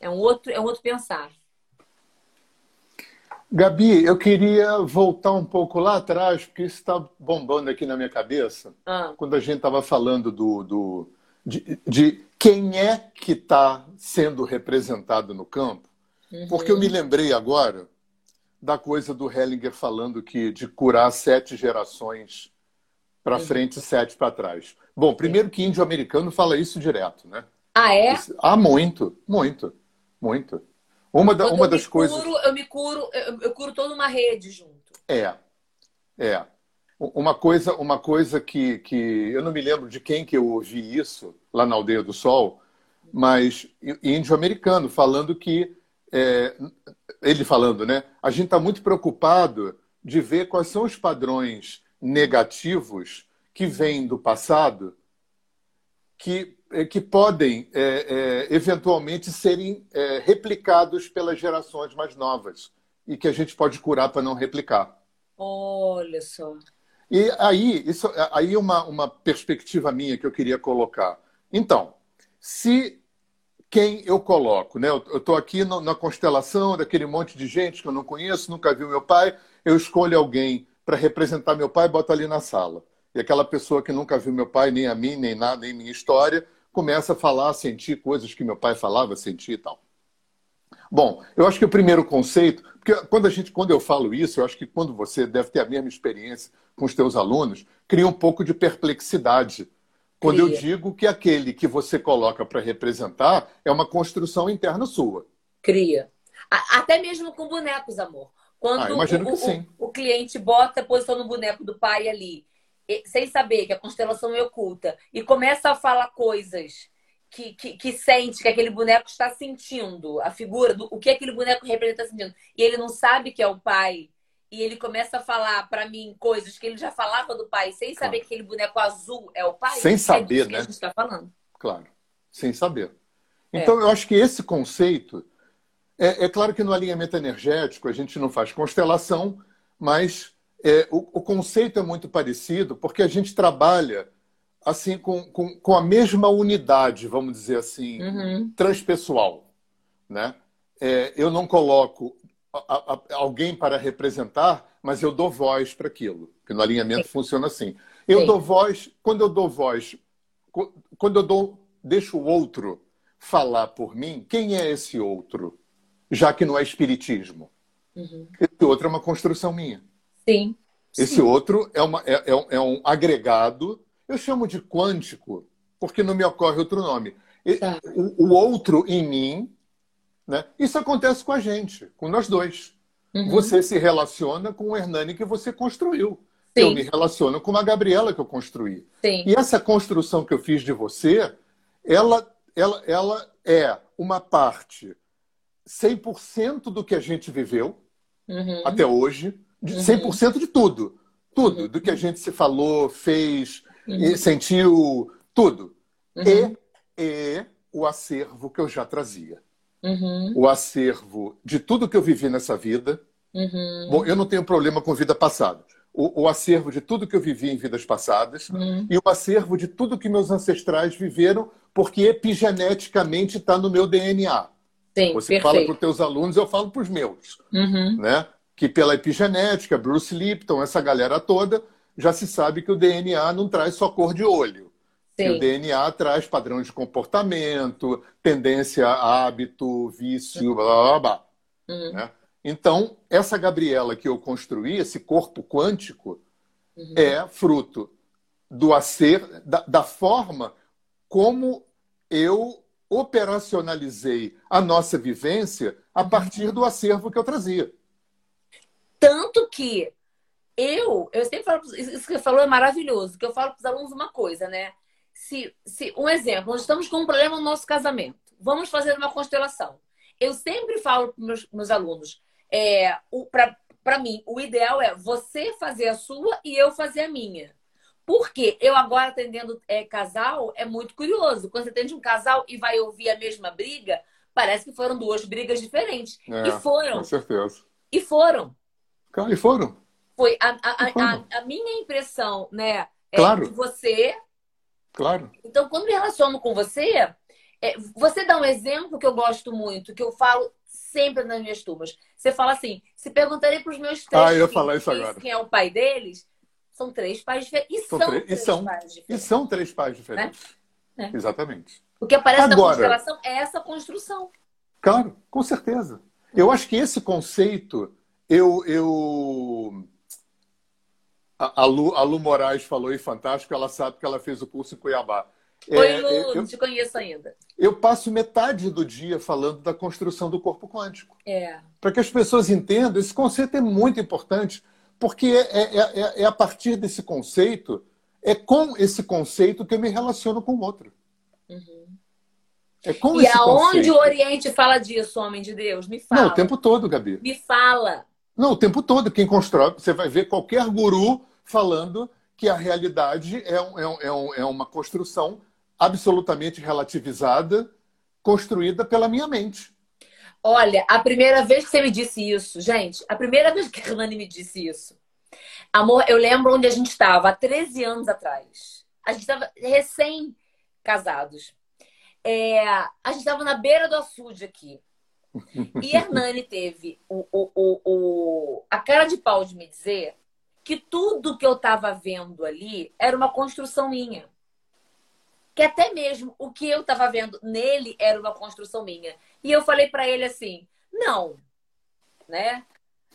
É um outro, é um outro pensar. Gabi, eu queria voltar um pouco lá atrás, porque isso está bombando aqui na minha cabeça. Ah. Quando a gente estava falando do, do de, de, quem é que está sendo representado no campo. Uhum. Porque eu me lembrei agora da coisa do Hellinger falando que de curar sete gerações para uhum. frente e sete para trás. Bom, primeiro que índio-americano fala isso direto, né? Ah, é? Ah, muito, muito, muito. Uma, da, uma das curo, coisas. Eu me curo, eu, eu curo toda uma rede junto. É. É. Uma coisa, uma coisa que, que eu não me lembro de quem que eu ouvi isso lá na Aldeia do Sol, mas índio-americano falando que é, ele falando, né? A gente está muito preocupado de ver quais são os padrões negativos que vêm do passado que é, que podem é, é, eventualmente serem é, replicados pelas gerações mais novas e que a gente pode curar para não replicar. Olha só. E aí, isso, aí uma, uma perspectiva minha que eu queria colocar. Então, se quem eu coloco. Né? Eu estou aqui no, na constelação daquele monte de gente que eu não conheço, nunca vi meu pai. Eu escolho alguém para representar meu pai e boto ali na sala. E aquela pessoa que nunca viu meu pai, nem a mim, nem nada, nem minha história, começa a falar, sentir coisas que meu pai falava, sentir e tal. Bom, eu acho que o primeiro conceito, porque quando a gente, quando eu falo isso, eu acho que quando você deve ter a mesma experiência com os teus alunos, cria um pouco de perplexidade quando Cria. eu digo que aquele que você coloca para representar é uma construção interna sua. Cria. Até mesmo com bonecos, amor. Quando ah, imagino o, que sim. O, o, cliente bota a posição no boneco do pai ali, sem saber que a constelação é oculta, e começa a falar coisas que, que, que, sente que aquele boneco está sentindo, a figura, do, o que aquele boneco representa sentindo, e ele não sabe que é o pai e ele começa a falar para mim coisas que ele já falava do pai, sem saber claro. que aquele boneco azul é o pai. Sem saber, é né? Que a gente está falando. Claro, sem saber. É. Então, é. eu acho que esse conceito. É, é, claro que no alinhamento energético a gente não faz constelação, mas é, o, o, conceito é muito parecido, porque a gente trabalha assim com, com, com a mesma unidade, vamos dizer assim, uhum. transpessoal. Né? É, eu não coloco a, a, alguém para representar, mas eu dou voz para aquilo. Porque no alinhamento Sim. funciona assim. Eu Sim. dou voz, quando eu dou voz, quando eu dou, deixo o outro falar por mim, quem é esse outro? Já que não é espiritismo. Uhum. Esse outro é uma construção minha. Sim. Esse Sim. outro é, uma, é, é, um, é um agregado, eu chamo de quântico, porque não me ocorre outro nome. Tá. O, o outro em mim né? Isso acontece com a gente, com nós dois. Uhum. Você se relaciona com o Hernani que você construiu. Sim. Eu me relaciono com a Gabriela que eu construí. Sim. E essa construção que eu fiz de você, ela, ela, ela é uma parte 100% do que a gente viveu uhum. até hoje, de 100% uhum. de tudo. Tudo, uhum. do que a gente se falou, fez, uhum. sentiu, tudo. Uhum. E, e o acervo que eu já trazia uhum. o acervo de tudo que eu vivi nessa vida. Uhum. Bom, eu não tenho problema com vida passada. O, o, acervo de tudo que eu vivi em vidas passadas uhum. e o acervo de tudo que meus ancestrais viveram, porque epigeneticamente está no meu DNA. Sim, Você perfeito. fala para os teus alunos, eu falo para os meus. Uhum. Né? Que pela epigenética, Bruce Lipton, essa galera toda, já se sabe que o DNA não traz só cor de olho. O DNA traz padrão de comportamento, tendência a hábito, vício, blá blá blá. Uhum. Né? Então, essa Gabriela que eu construí, esse corpo quântico, uhum. é fruto do acer, da, da forma como eu operacionalizei a nossa vivência a uhum. partir do acervo que eu trazia. Tanto que eu, eu sempre falo, isso que você falou é maravilhoso, que eu falo para os alunos uma coisa, né? se, se um exemplo, nós estamos com um problema no nosso casamento, vamos fazer uma constelação. Eu sempre falo para meus, meus alunos, é, para mim, o ideal é você fazer a sua e eu fazer a minha. Porque eu agora atendendo é, casal, é muito curioso. Quando você atende um casal e vai ouvir a mesma briga, parece que foram duas brigas diferentes. É, e foram. Com certeza. E foram. E foram. Foi a, a, a, a minha impressão, né? É claro. que você Claro. Então, quando me relaciono com você, é, você dá um exemplo que eu gosto muito, que eu falo sempre nas minhas turmas. Você fala assim: se perguntarei para os meus três ah, eu falar isso agora. quem é o pai deles, são três pais diferentes. E são, são três, e são, pais diferentes. E são três pais diferentes. É? É. Exatamente. O que aparece agora, na constelação é essa construção. Claro, com certeza. Eu acho que esse conceito, eu, eu a Lu, a Lu Moraes falou e fantástico, ela sabe que ela fez o curso em Cuiabá. Oi, é, Lu, eu, não te conheço ainda. Eu passo metade do dia falando da construção do corpo quântico. É. Para que as pessoas entendam, esse conceito é muito importante, porque é, é, é, é, a partir desse conceito, é com esse conceito que eu me relaciono com o outro. Uhum. É com e esse aonde conceito. o Oriente fala disso, homem de Deus? Me fala. Não, o tempo todo, Gabi. Me fala. Não, o tempo todo. Quem constrói, você vai ver qualquer guru falando que a realidade é, um, é, um, é uma construção absolutamente relativizada, construída pela minha mente. Olha, a primeira vez que você me disse isso, gente, a primeira vez que a Hernani me disse isso, amor, eu lembro onde a gente estava, há 13 anos atrás. A gente estava recém-casados. É, a gente estava na beira do açude aqui. E Hernani teve o, o, o, o, a cara de pau de me dizer que tudo que eu estava vendo ali era uma construção minha. Que até mesmo o que eu estava vendo nele era uma construção minha. E eu falei para ele assim: não, né?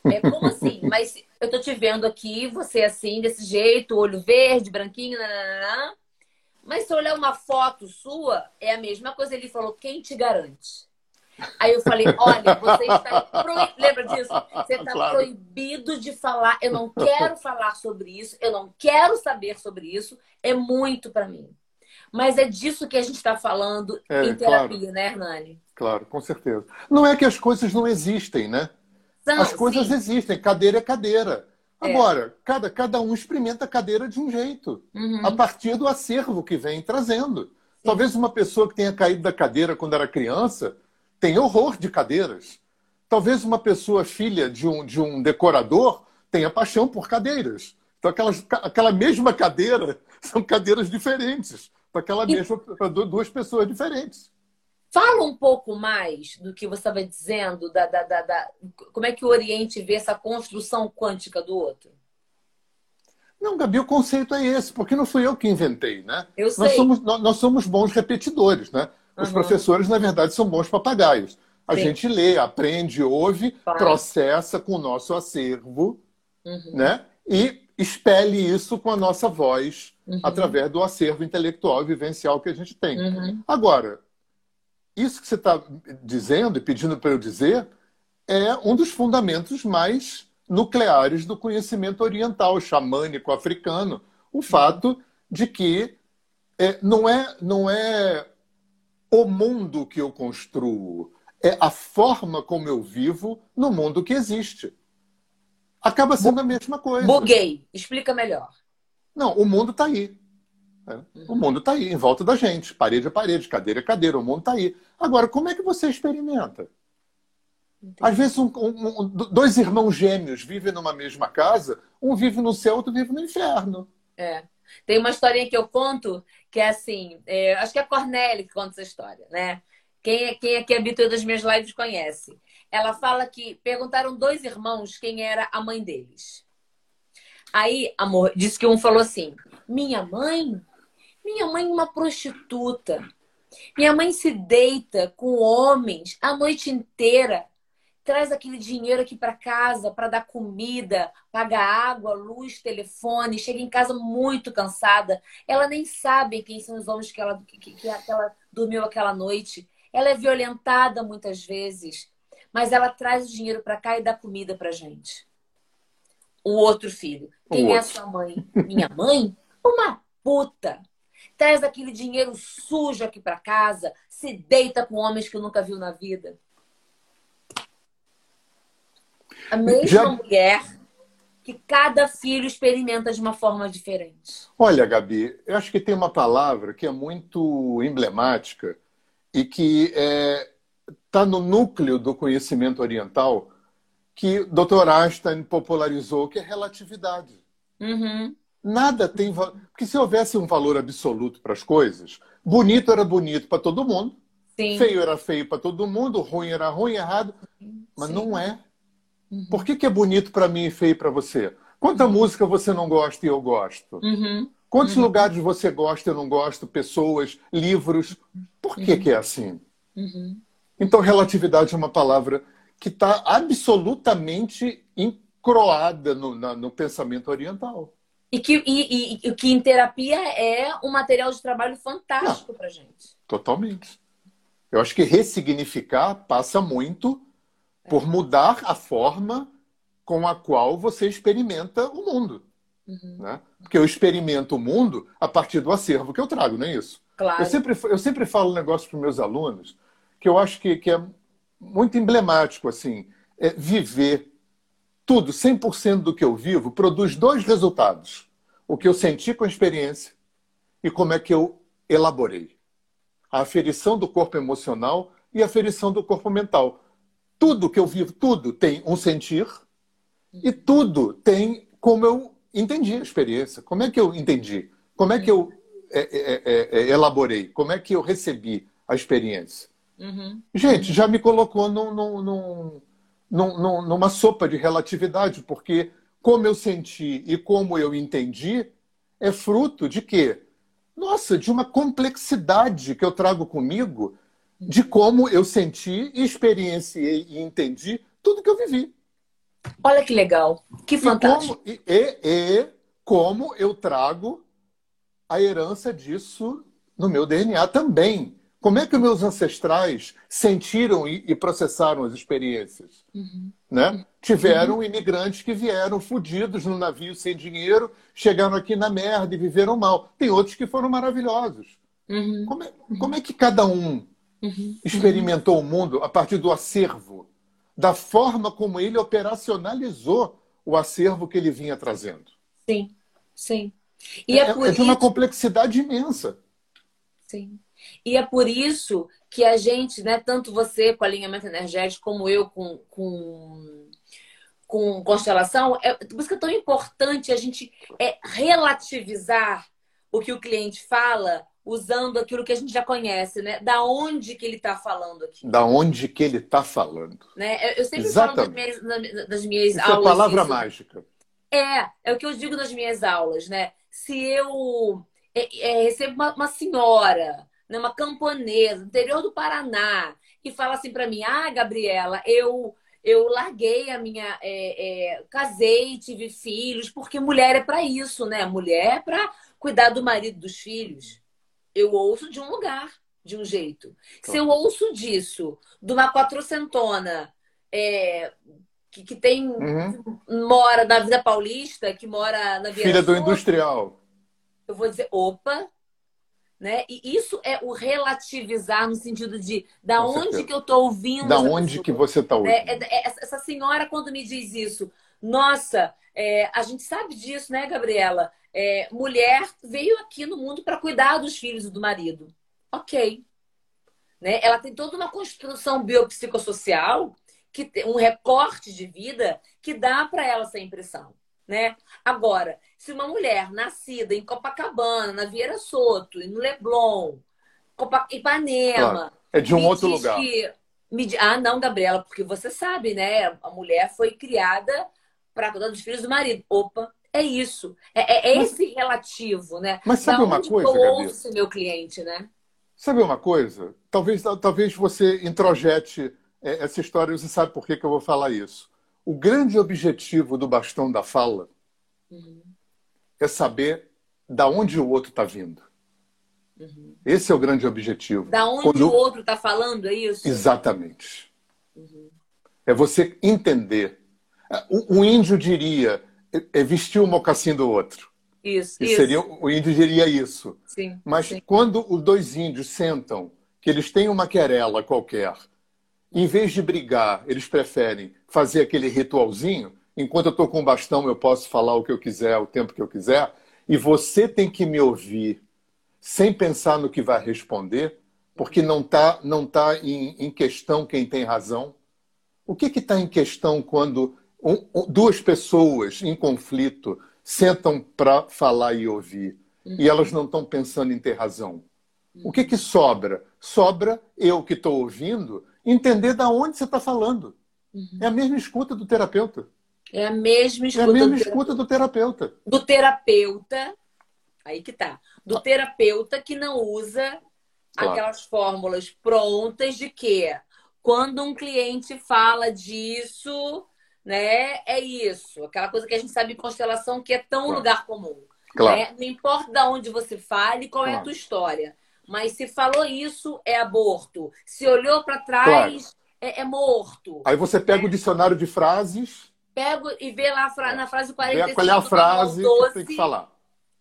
É como assim? Mas eu tô te vendo aqui, você assim, desse jeito, olho verde, branquinho, nananã. Mas se eu olhar uma foto sua, é a mesma coisa. Ele falou: quem te garante? Aí eu falei: olha, você está. Proib... Lembra disso? Você está claro. proibido de falar. Eu não quero falar sobre isso. Eu não quero saber sobre isso. É muito para mim. Mas é disso que a gente está falando é, em terapia, claro. né, Hernani? Claro, com certeza. Não é que as coisas não existem, né? As coisas sim. existem. Cadeira é cadeira. É. Agora, é. cada, cada um experimenta a cadeira de um jeito, uhum. a partir do acervo que vem trazendo. Sim. Talvez uma pessoa que tenha caído da cadeira quando era criança tenha horror de cadeiras. Talvez uma pessoa filha de um, de um decorador tenha paixão por cadeiras. Então, aquelas, aquela mesma cadeira são cadeiras diferentes para aquela e... mesma para duas pessoas diferentes. Fala um pouco mais do que você estava dizendo, da, da, da, da, como é que o Oriente vê essa construção quântica do outro. Não, Gabi, o conceito é esse, porque não fui eu que inventei, né? Eu sei. Nós somos, nós, nós somos bons repetidores, né? Os uhum. professores, na verdade, são bons papagaios. A Sim. gente lê, aprende, ouve, processa com o nosso acervo, uhum. né? E expele isso com a nossa voz uhum. através do acervo intelectual e vivencial que a gente tem. Uhum. Agora, isso que você está dizendo e pedindo para eu dizer é um dos fundamentos mais nucleares do conhecimento oriental, xamânico, africano. O fato de que é, não, é, não é o mundo que eu construo, é a forma como eu vivo no mundo que existe. Acaba sendo a mesma coisa. Buguei. Explica melhor. Não, o mundo está aí. Né? O mundo está aí, em volta da gente. Parede a parede, cadeira a cadeira, o mundo está aí. Agora, como é que você experimenta? Entendi. Às vezes, um, um, dois irmãos gêmeos vivem numa mesma casa, um vive no céu, outro vive no inferno. É. Tem uma historinha que eu conto que é assim: é, acho que é a Cornélia que conta essa história, né? Quem, é, quem aqui habita das minhas lives conhece. Ela fala que perguntaram dois irmãos quem era a mãe deles. Aí, amor, disse que um falou assim: Minha mãe? Minha mãe é uma prostituta. Minha mãe se deita com homens a noite inteira, traz aquele dinheiro aqui para casa para dar comida, pagar água, luz, telefone, chega em casa muito cansada. Ela nem sabe quem são os homens que ela, que, que ela dormiu aquela noite. Ela é violentada muitas vezes, mas ela traz o dinheiro para cá e dá comida para gente. O outro filho. Quem é sua mãe? Minha mãe? Uma puta traz aquele dinheiro sujo aqui para casa, se deita com homens que nunca viu na vida. A mesma Já... mulher que cada filho experimenta de uma forma diferente. Olha, Gabi, eu acho que tem uma palavra que é muito emblemática e que está é, tá no núcleo do conhecimento oriental que Dr. Einstein popularizou, que é relatividade. Uhum. Nada tem valor. Porque se houvesse um valor absoluto para as coisas, bonito era bonito para todo mundo, Sim. feio era feio para todo mundo, ruim era ruim, errado. Mas Sim. não é. Uhum. Por que, que é bonito para mim e feio para você? Quanta uhum. música você não gosta e eu gosto? Uhum. Quantos uhum. lugares você gosta e eu não gosto? Pessoas, livros. Por que, uhum. que é assim? Uhum. Então, relatividade é uma palavra que está absolutamente encroada no, na, no pensamento oriental. E que, e, e, que em terapia é um material de trabalho fantástico para gente. Totalmente. Eu acho que ressignificar passa muito por mudar a forma com a qual você experimenta o mundo. Uhum. Né? Porque eu experimento o mundo a partir do acervo que eu trago, não é isso? Claro. Eu, sempre, eu sempre falo um negócio para os meus alunos que eu acho que, que é muito emblemático. assim, é viver tudo, 100% do que eu vivo, produz dois resultados. O que eu senti com a experiência e como é que eu elaborei. A aferição do corpo emocional e a aferição do corpo mental. Tudo que eu vivo, tudo tem um sentir e tudo tem como eu entendi a experiência. Como é que eu entendi? Como é que eu é, é, é, é elaborei? Como é que eu recebi a experiência. Uhum. Gente, já me colocou num, num, num, numa sopa de relatividade, porque como eu senti e como eu entendi é fruto de quê? Nossa, de uma complexidade que eu trago comigo de como eu senti, experienciei e entendi tudo que eu vivi. Olha que legal, que fantástico. E como, e, e como eu trago a herança disso no meu DNA também. Como é que meus ancestrais sentiram e, processaram as experiências? Uhum. Né? Tiveram uhum. imigrantes que vieram fudidos no navio sem dinheiro, chegaram aqui na merda e viveram mal. Tem outros que foram maravilhosos. Uhum. Como, é, como, é, que cada um uhum. experimentou o mundo a partir do acervo, da forma como ele operacionalizou o acervo que ele vinha trazendo? Sim, sim. E é, é, é de uma complexidade imensa. Sim. E é por isso que a gente, né, tanto você com alinhamento energético, como eu com, com, com constelação, é, por isso que é tão importante a gente é, relativizar o que o cliente fala usando aquilo que a gente já conhece, né? Da onde que ele está falando aqui. Da onde que ele está falando. Né? Eu sempre Exatamente. falo das minhas, das minhas Isso aulas. É a palavra isso. mágica. É, é o que eu digo nas minhas aulas, né? Se eu é, é, recebo uma, uma senhora né, uma camponesa, interior do Paraná, e fala assim para mim: Ah, Gabriela, eu eu larguei a minha. É, é, casei, tive filhos, porque mulher é para isso, né? Mulher é para cuidar do marido dos filhos. Eu ouço de um lugar, de um jeito. Se eu ouço disso, de uma quatrocentona é, que, que tem. Uhum. mora na Vida Paulista, que mora na Via Filha do Industrial. Eu vou dizer, opa, né? E isso é o relativizar no sentido de da Com onde certeza. que eu estou ouvindo. Da onde pessoa. que você está ouvindo. É, é, é, essa senhora, quando me diz isso, nossa, é, a gente sabe disso, né, Gabriela? É, mulher veio aqui no mundo para cuidar dos filhos e do marido. Ok. Né? Ela tem toda uma construção biopsicossocial, que um recorte de vida que dá para ela essa impressão né? Agora, se uma mulher nascida em Copacabana, na Vieira Soto, no Leblon, Copa... Ipanema, claro. é de um outro lugar. Que... Ah, não, Gabriela, porque você sabe, né? A mulher foi criada para cuidar dos filhos do marido. Opa, é isso. É, é mas, esse relativo, né? Mas sabe da uma coisa, eu ouço meu cliente, né? Sabe uma coisa? Talvez, talvez você introjete é, essa história. Você sabe por que, que eu vou falar isso? O grande objetivo do bastão da fala uhum. é saber da onde o outro está vindo. Uhum. Esse é o grande objetivo. Da onde Quando... o outro está falando, é isso? Exatamente. Uhum. É você entender. O, índio diria, é, é vestir o mocassim do outro. Isso, isso. Seria, o índio diria isso. Sim, Mas sim. quando os dois índios sentam, que eles têm uma querela qualquer, em vez de brigar, eles preferem fazer aquele ritualzinho. Enquanto eu estou com o bastão, eu posso falar o que eu quiser, o tempo que eu quiser. E você tem que me ouvir sem pensar no que vai responder, porque não está não tá em, em, questão quem tem razão. O que está em questão quando um, duas pessoas em conflito sentam para falar e ouvir uhum. e elas não estão pensando em ter razão? O que, que sobra? Sobra eu que estou ouvindo entender da onde você está falando. Uhum. É a mesma escuta do terapeuta. É a mesma escuta, é a mesma do, escuta do terapeuta. Do terapeuta, aí que tá. Do terapeuta que não usa claro. aquelas fórmulas prontas de que quando um cliente fala disso, né, é isso. Aquela coisa que a gente sabe em constelação que é tão claro. lugar comum. Claro. Né? Não importa de onde você fale, qual claro. é a tua história. Mas se falou isso, é aborto. Se olhou para trás, é, é, morto. Aí você pega é. o dicionário de frases. Pego e vê lá na frase 45. Vê qual é a frase 12, que tem que falar.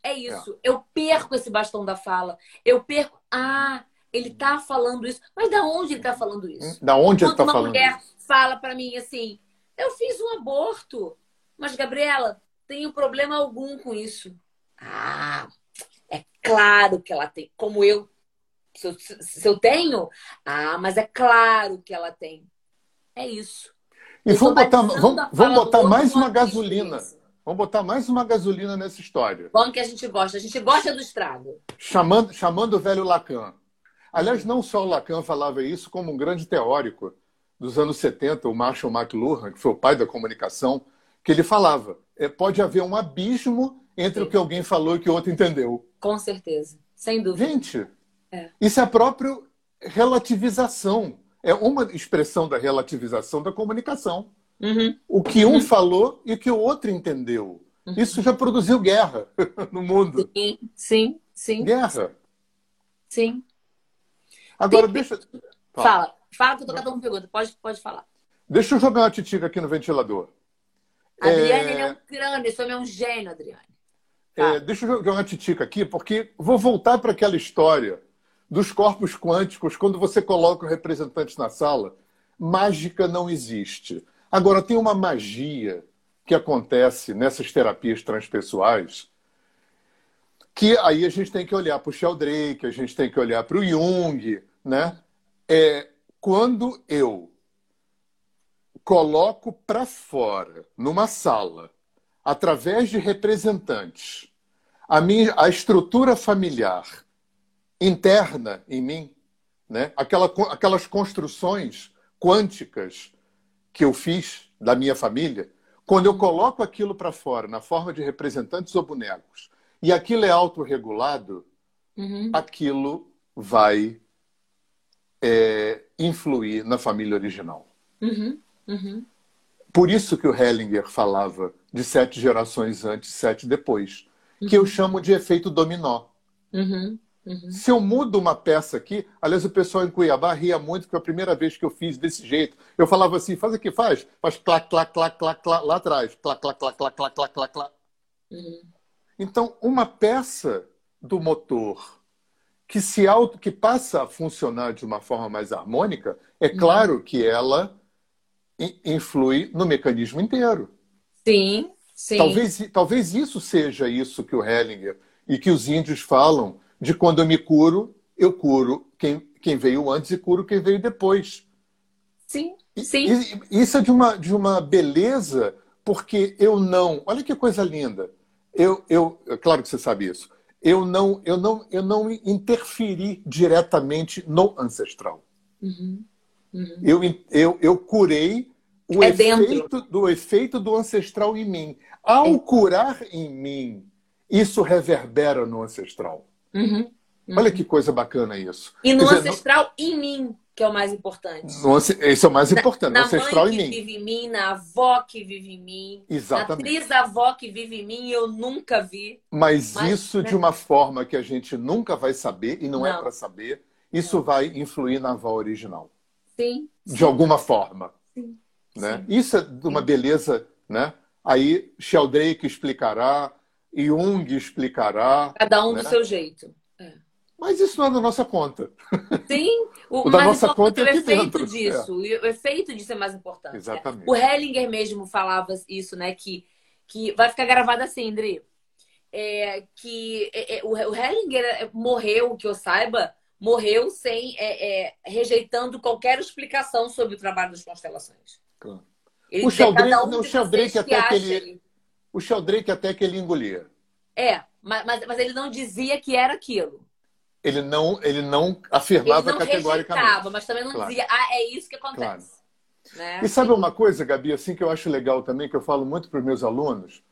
É isso. É. Eu perco esse bastão da fala. Eu perco. Ah, ele está falando isso. Mas da onde ele está falando isso? Da onde Quando ele está falando isso? uma mulher fala para mim assim: eu fiz um aborto. Mas, Gabriela, tenho problema algum com isso. Ah, é claro que ela tem. Como eu se eu, se eu tenho, ah, mas é claro que ela tem. É isso. E vamos botar, vamos, vamos botar mais uma gasolina. Vamos botar mais uma gasolina nessa história. Bom que a gente gosta. A gente gosta do estrago. Chamando, chamando o velho Lacan. Aliás, não só o Lacan falava isso, como um grande teórico dos anos 70, o Marshall McLuhan, que foi o pai da comunicação, que ele falava: é, pode haver um abismo entre Sim. o que alguém falou e o que o outro entendeu. Com certeza, sem dúvida. Gente, é. isso é a própria relativização. É uma expressão da relativização da comunicação. Uhum. O que um uhum. falou e o que o outro entendeu. Uhum. Isso já produziu guerra no mundo. Sim, sim, sim. Guerra. Sim. Agora, Tem... deixa. Fala. fala, fala que eu tô com uma pergunta. Pode, pode falar. Deixa eu jogar uma titica aqui no ventilador. Adriane, é... ele é um grande, esse homem é um gênio, Adriane. É, tá. É, deixa eu jogar uma titica aqui, porque vou voltar para aquela história dos corpos quânticos, quando você coloca o representante na sala, mágica não existe. Agora, tem uma magia que acontece nessas terapias transpessoais que aí a gente tem que olhar para o Sheldrake, a gente tem que olhar para o Jung, né? É, quando eu coloco para fora, numa sala, através de representantes, a, minha, a estrutura familiar interna em mim, né? Aquela, aquelas construções quânticas que eu fiz da minha família, quando eu coloco aquilo para fora, na forma de representantes ou bonecos, e aquilo é autorregulado, uhum. aquilo vai é, influir na família original. Uhum, uhum. Por isso que o Hellinger falava de sete gerações antes, sete depois, uhum. que eu chamo de efeito dominó. Se eu mudo uma peça aqui, aliás, o pessoal em Cuiabá ria muito, que a primeira vez que eu fiz desse jeito, eu falava assim: faz o que faz? Faz clac, clac, clac, clac, clac, lá atrás. Clac, clac, clac, clac, clac, clac, clac. Então, uma peça do motor que se auto, que passa a funcionar de uma forma mais harmônica, é uhum. claro que ela influi no mecanismo inteiro. Sim, sim. Talvez, talvez isso seja isso que o Hellinger e que os índios falam de quando eu me curo, eu curo quem, quem veio antes e curo quem veio depois. Sim, sim. E, isso é de uma, de uma beleza, porque eu não. Olha que coisa linda. Eu, eu, é claro que você sabe isso. Eu não, eu não, eu não interferi diretamente no ancestral. Uhum. Uhum. Eu, eu, eu curei o é efeito do efeito do ancestral em mim. Ao é. curar em mim, isso reverbera no ancestral. Uhum. Olha que coisa bacana isso. E no dizer, ancestral no... em mim, que é o mais importante. Esse é o mais importante, na, no ancestral em mim. vive em mim, na avó que vive em mim, Exatamente. na trisavó que vive em mim, eu nunca vi. Mas, Mas isso né? de uma forma que a gente nunca vai saber, e não, é não. é para saber, isso não. vai influir na avó original. Sim. De alguma forma. Sim. Né? Sim. Isso é de uma beleza, né? Aí Sheldrake explicará, Jung explicará. Cada um né? do seu jeito. Mas isso não é da nossa conta. Sim, o, o da nossa conta é, o efeito dentro. disso. É. O efeito disso é mais importante. Né? Exatamente. Né? O Hellinger mesmo falava isso, né? Que, que vai ficar gravado assim, André. É, que é, é o, o Hellinger morreu, que eu saiba, morreu sem é, é, rejeitando qualquer explicação sobre o trabalho das constelações. Claro. o Sheldrake, um até que ele, o Sheldrake até que ele engolia. É, mas, mas, mas, ele não dizia que era aquilo. Ele não, ele não afirmava ele não categoricamente. Rejeitava, mas também não claro. dizia, ah, é isso que acontece. Claro. Né? E sabe uma coisa, Gabi, assim que eu acho legal também, que eu falo muito para os meus alunos?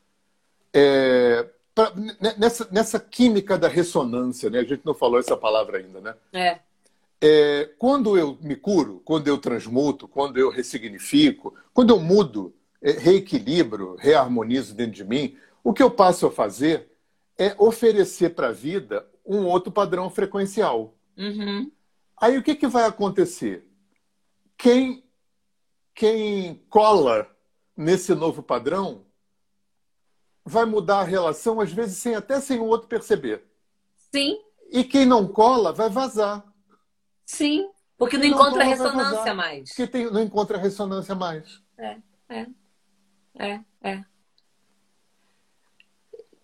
É, pra, nessa, nessa química da ressonância, né? A gente não falou essa palavra ainda, né? É. é. Quando eu me curo, quando eu transmuto, quando eu ressignifico, quando eu mudo, é, reequilibro, reharmonizo dentro de mim, o que eu passo a fazer é oferecer para a vida um outro padrão frequencial. Uhum. Aí o que, que vai acontecer? Quem, quem cola nesse novo padrão vai mudar a relação, às vezes, sem até sem o outro perceber. Sim. E quem não cola vai vazar. Sim, porque quem não encontra não ressonância mais. Porque tem, não encontra ressonância mais. É, é. É, é.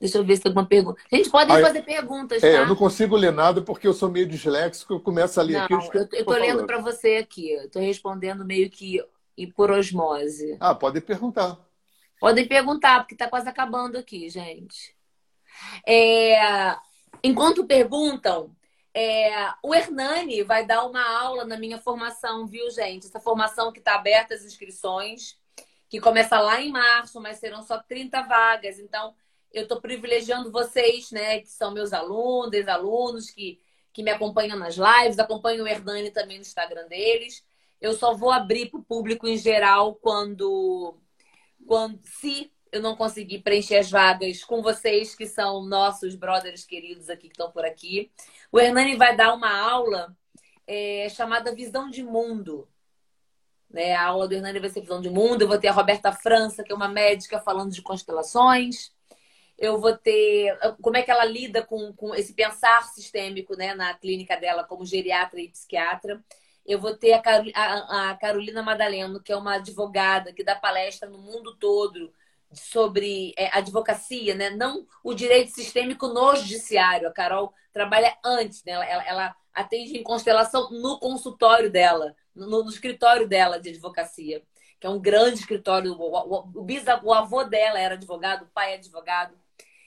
Deixa eu ver se tem alguma pergunta. A gente pode Aí, fazer perguntas, é, tá? eu não consigo ler nada porque eu sou meio disléxico, eu começo a ler não, aqui. Eu, eu tô lendo para você aqui. Eu tô respondendo meio que por osmose. Ah, pode perguntar. Podem perguntar, porque está quase acabando aqui, gente. É... Enquanto perguntam, É, o Hernani vai dar uma aula na minha formação, viu, gente? Essa formação que está aberta as inscrições, que começa lá em março, mas serão só 30 vagas. Então, eu estou privilegiando vocês, né, que são meus alunos, ex-alunos, que, que me acompanham nas lives, acompanham o Hernani também no Instagram deles. Eu só vou abrir para o público em geral quando, quando se eu não conseguir preencher as vagas com vocês, que são nossos brothers queridos aqui que estão por aqui. O Hernani vai dar uma aula é, chamada Visão de Mundo. Né? A aula do Hernani vai ser Visão de Mundo. Eu vou ter a Roberta França, que é uma médica falando de constelações. Eu vou ter como é que ela lida com, com esse pensar sistêmico né, na clínica dela como geriatra e psiquiatra. Eu vou ter a, a, a Carolina Madaleno, que é uma advogada que dá palestra no mundo todo sobre é, advocacia, né? não o direito sistêmico no judiciário. A Carol trabalha antes, né? ela, ela, ela atende em constelação no consultório dela, no, no, escritório dela de advocacia, que é um grande escritório. O, o, o, o avô dela era advogado, o pai é advogado.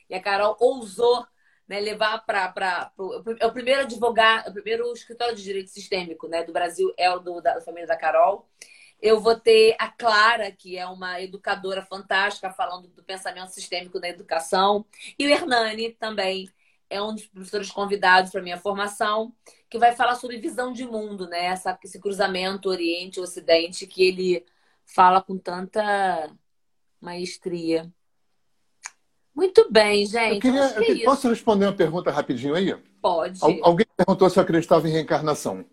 E a Carol ousou né, levar para. É o primeiro advogado, o primeiro escritório de direito sistêmico né, do Brasil é o do, da família da Carol. Eu vou ter a Clara, que é uma educadora fantástica, falando do pensamento sistêmico na educação. E o Hernani também é um dos professores convidados para minha formação, que vai falar sobre visão de mundo, né? Essa, esse cruzamento Oriente-Ocidente que ele fala com tanta maestria. Muito bem, gente. Queria, que é posso responder uma pergunta rapidinho aí? Pode. Alguém perguntou se eu acreditava em reencarnação.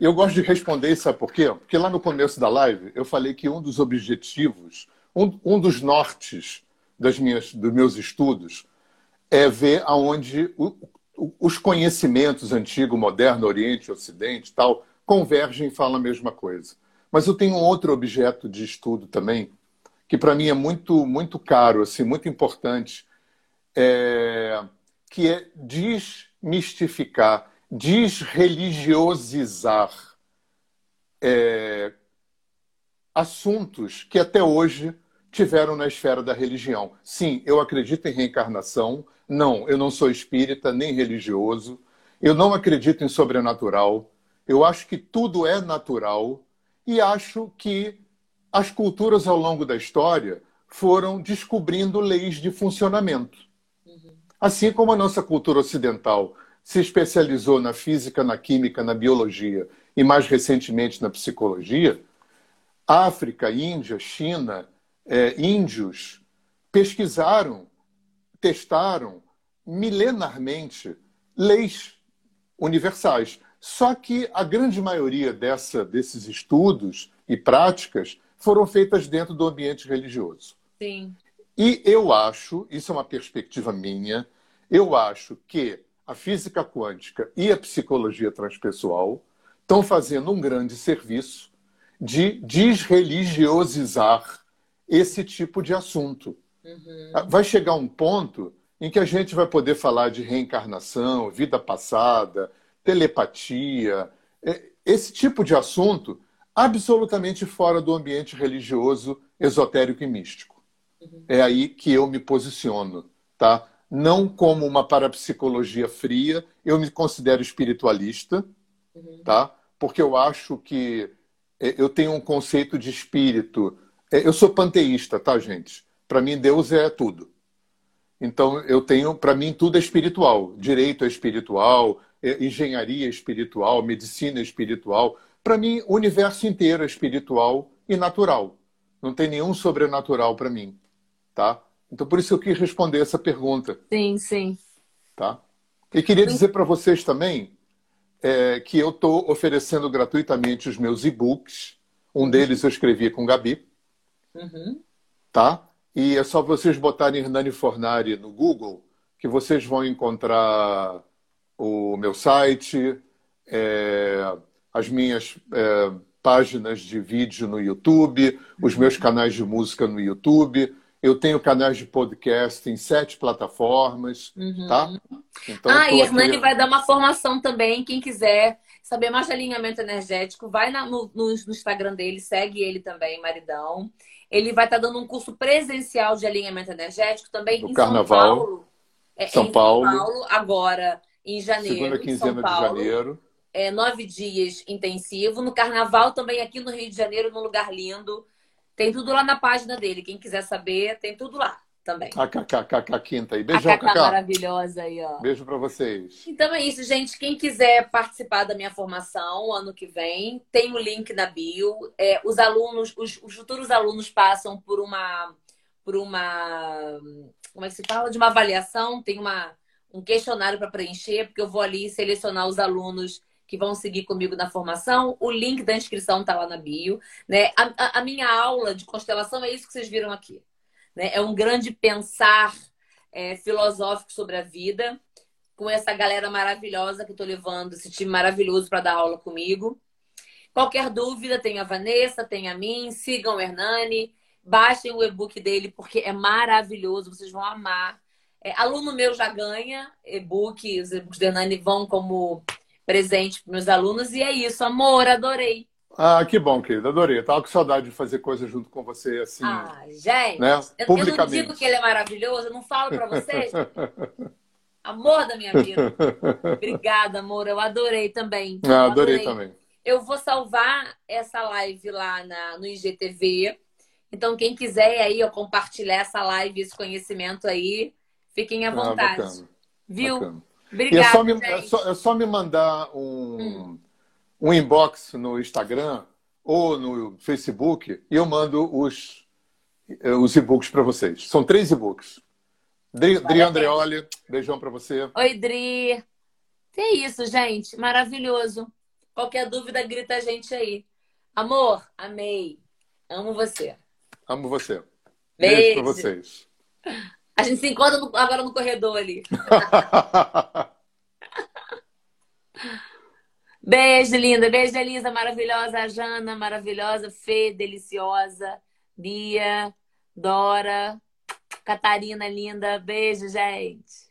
Eu gosto de responder, sabe por quê? Porque lá no começo da live eu falei que um dos objetivos, um, um dos nortes das minhas, dos meus estudos é ver aonde o, os conhecimentos antigo, moderno, Oriente, Ocidente, tal, convergem e falam a mesma coisa. Mas eu tenho um outro objeto de estudo também que para mim é muito muito caro, assim, muito importante, é, que é desmistificar desreligiosizar é, assuntos que até hoje tiveram na esfera da religião. Sim, eu acredito em reencarnação. Não, eu não sou espírita nem religioso. Eu não acredito em sobrenatural. Eu acho que tudo é natural e acho que as culturas ao longo da história foram descobrindo leis de funcionamento. Uhum. Assim como a nossa cultura ocidental se especializou na física, na química, na biologia e mais recentemente na psicologia, África, Índia, China, é, índios pesquisaram, testaram milenarmente leis universais. Só que a grande maioria dessa, desses estudos e práticas foram feitas dentro do ambiente religioso. Sim. E eu acho, isso é uma perspectiva minha, eu acho que a física quântica e a psicologia transpessoal estão fazendo um grande serviço de desreligiosizar esse tipo de assunto. Uhum. Vai chegar um ponto em que a gente vai poder falar de reencarnação, vida passada, telepatia, é, esse tipo de assunto absolutamente fora do ambiente religioso, esotérico e místico. Uhum. É aí que eu me posiciono, tá? não como uma parapsicologia fria. Eu me considero espiritualista, uhum. tá? Porque eu acho que é, eu tenho um conceito de espírito. É, eu sou panteísta, tá, gente? Para mim, Deus é tudo. Então, eu tenho, para mim, tudo é espiritual. Direito é espiritual, é, engenharia é espiritual, medicina é espiritual. Para mim, o universo inteiro é espiritual e natural. Não tem nenhum sobrenatural para mim, tá? Então, por isso eu quis responder essa pergunta. Sim, sim. Tá? E queria dizer para vocês também é, que eu estou oferecendo gratuitamente os meus e-books. Um uhum. deles eu escrevi com Gabi. Uhum. Tá? E é só vocês botarem Hernani Fornari no Google que vocês vão encontrar o meu site, é, as minhas é, páginas de vídeo no YouTube, os meus canais de música no YouTube, eu tenho canais de podcast em sete plataformas, uhum. tá? Então, ah, e Hernani aqui... vai dar uma formação também, quem quiser saber mais de alinhamento energético, vai na, no, no, Instagram dele, segue ele também, Maridão. Ele vai estar tá dando um curso presencial de alinhamento energético também no em Carnaval. São Paulo. É, São, Paulo. São Paulo, agora em janeiro. Segunda quinzena São Paulo. de janeiro. É, nove dias intensivo. No carnaval também aqui no Rio de Janeiro, num lugar lindo. Tem tudo lá na página dele. Quem quiser saber, tem tudo lá também. A KKKK Quinta aí. Beijão, Cacá Cacá. maravilhosa aí, ó. Beijo pra vocês. Então é isso, gente. Quem quiser participar da minha formação ano que vem, tem o link na bio. É, os alunos, os, os futuros alunos passam por uma, por uma, como é que se fala? De uma avaliação. Tem uma, um questionário para preencher, porque eu vou ali selecionar os alunos que vão seguir comigo na formação. O link da inscrição tá lá na bio. Né? A, a, a minha aula de constelação é isso que vocês viram aqui. Né? É um grande pensar é, filosófico sobre a vida, com essa galera maravilhosa que tô levando, esse time maravilhoso para dar aula comigo. Qualquer dúvida, tem a Vanessa, tem a mim, sigam o Hernani, baixem o e-book dele, porque é maravilhoso, vocês vão amar. É, aluno meu já ganha e-book, os e-books do Hernani vão como presente para meus alunos, e é isso, amor, adorei. Ah, que bom, querida. Adorei. Eu tava com saudade de fazer coisa junto com você, assim. Ah, gente, né? eu, eu não digo que ele é maravilhoso, eu não falo para vocês. Amor da minha vida. Obrigada, amor. Eu adorei também. Eu Ah, adorei também. Eu vou salvar essa live lá na, no IGTV. Então, quem quiser aí, ó, compartilhar essa live, esse conhecimento aí, fiquem à Ah, vontade. bacana. Viu? bacana. Obrigada, é só, me, é, só, é só me mandar um, Hum. um inbox no Instagram ou no Facebook e eu mando os, os e-books para vocês. São três e-books. Dri, Dri. Andreoli, beijão para você. Oi, Dri. Que isso, gente. Maravilhoso. Qualquer dúvida, grita a gente aí. Amor, amei. Amo você. Amo você. Beijo. Beijo para vocês. A gente se encontra no- agora no corredor ali. Beijo, linda. Beijo, Elisa, maravilhosa. Jana, maravilhosa. Fê, deliciosa. Bia, Dora, Catarina, linda. Beijo, gente.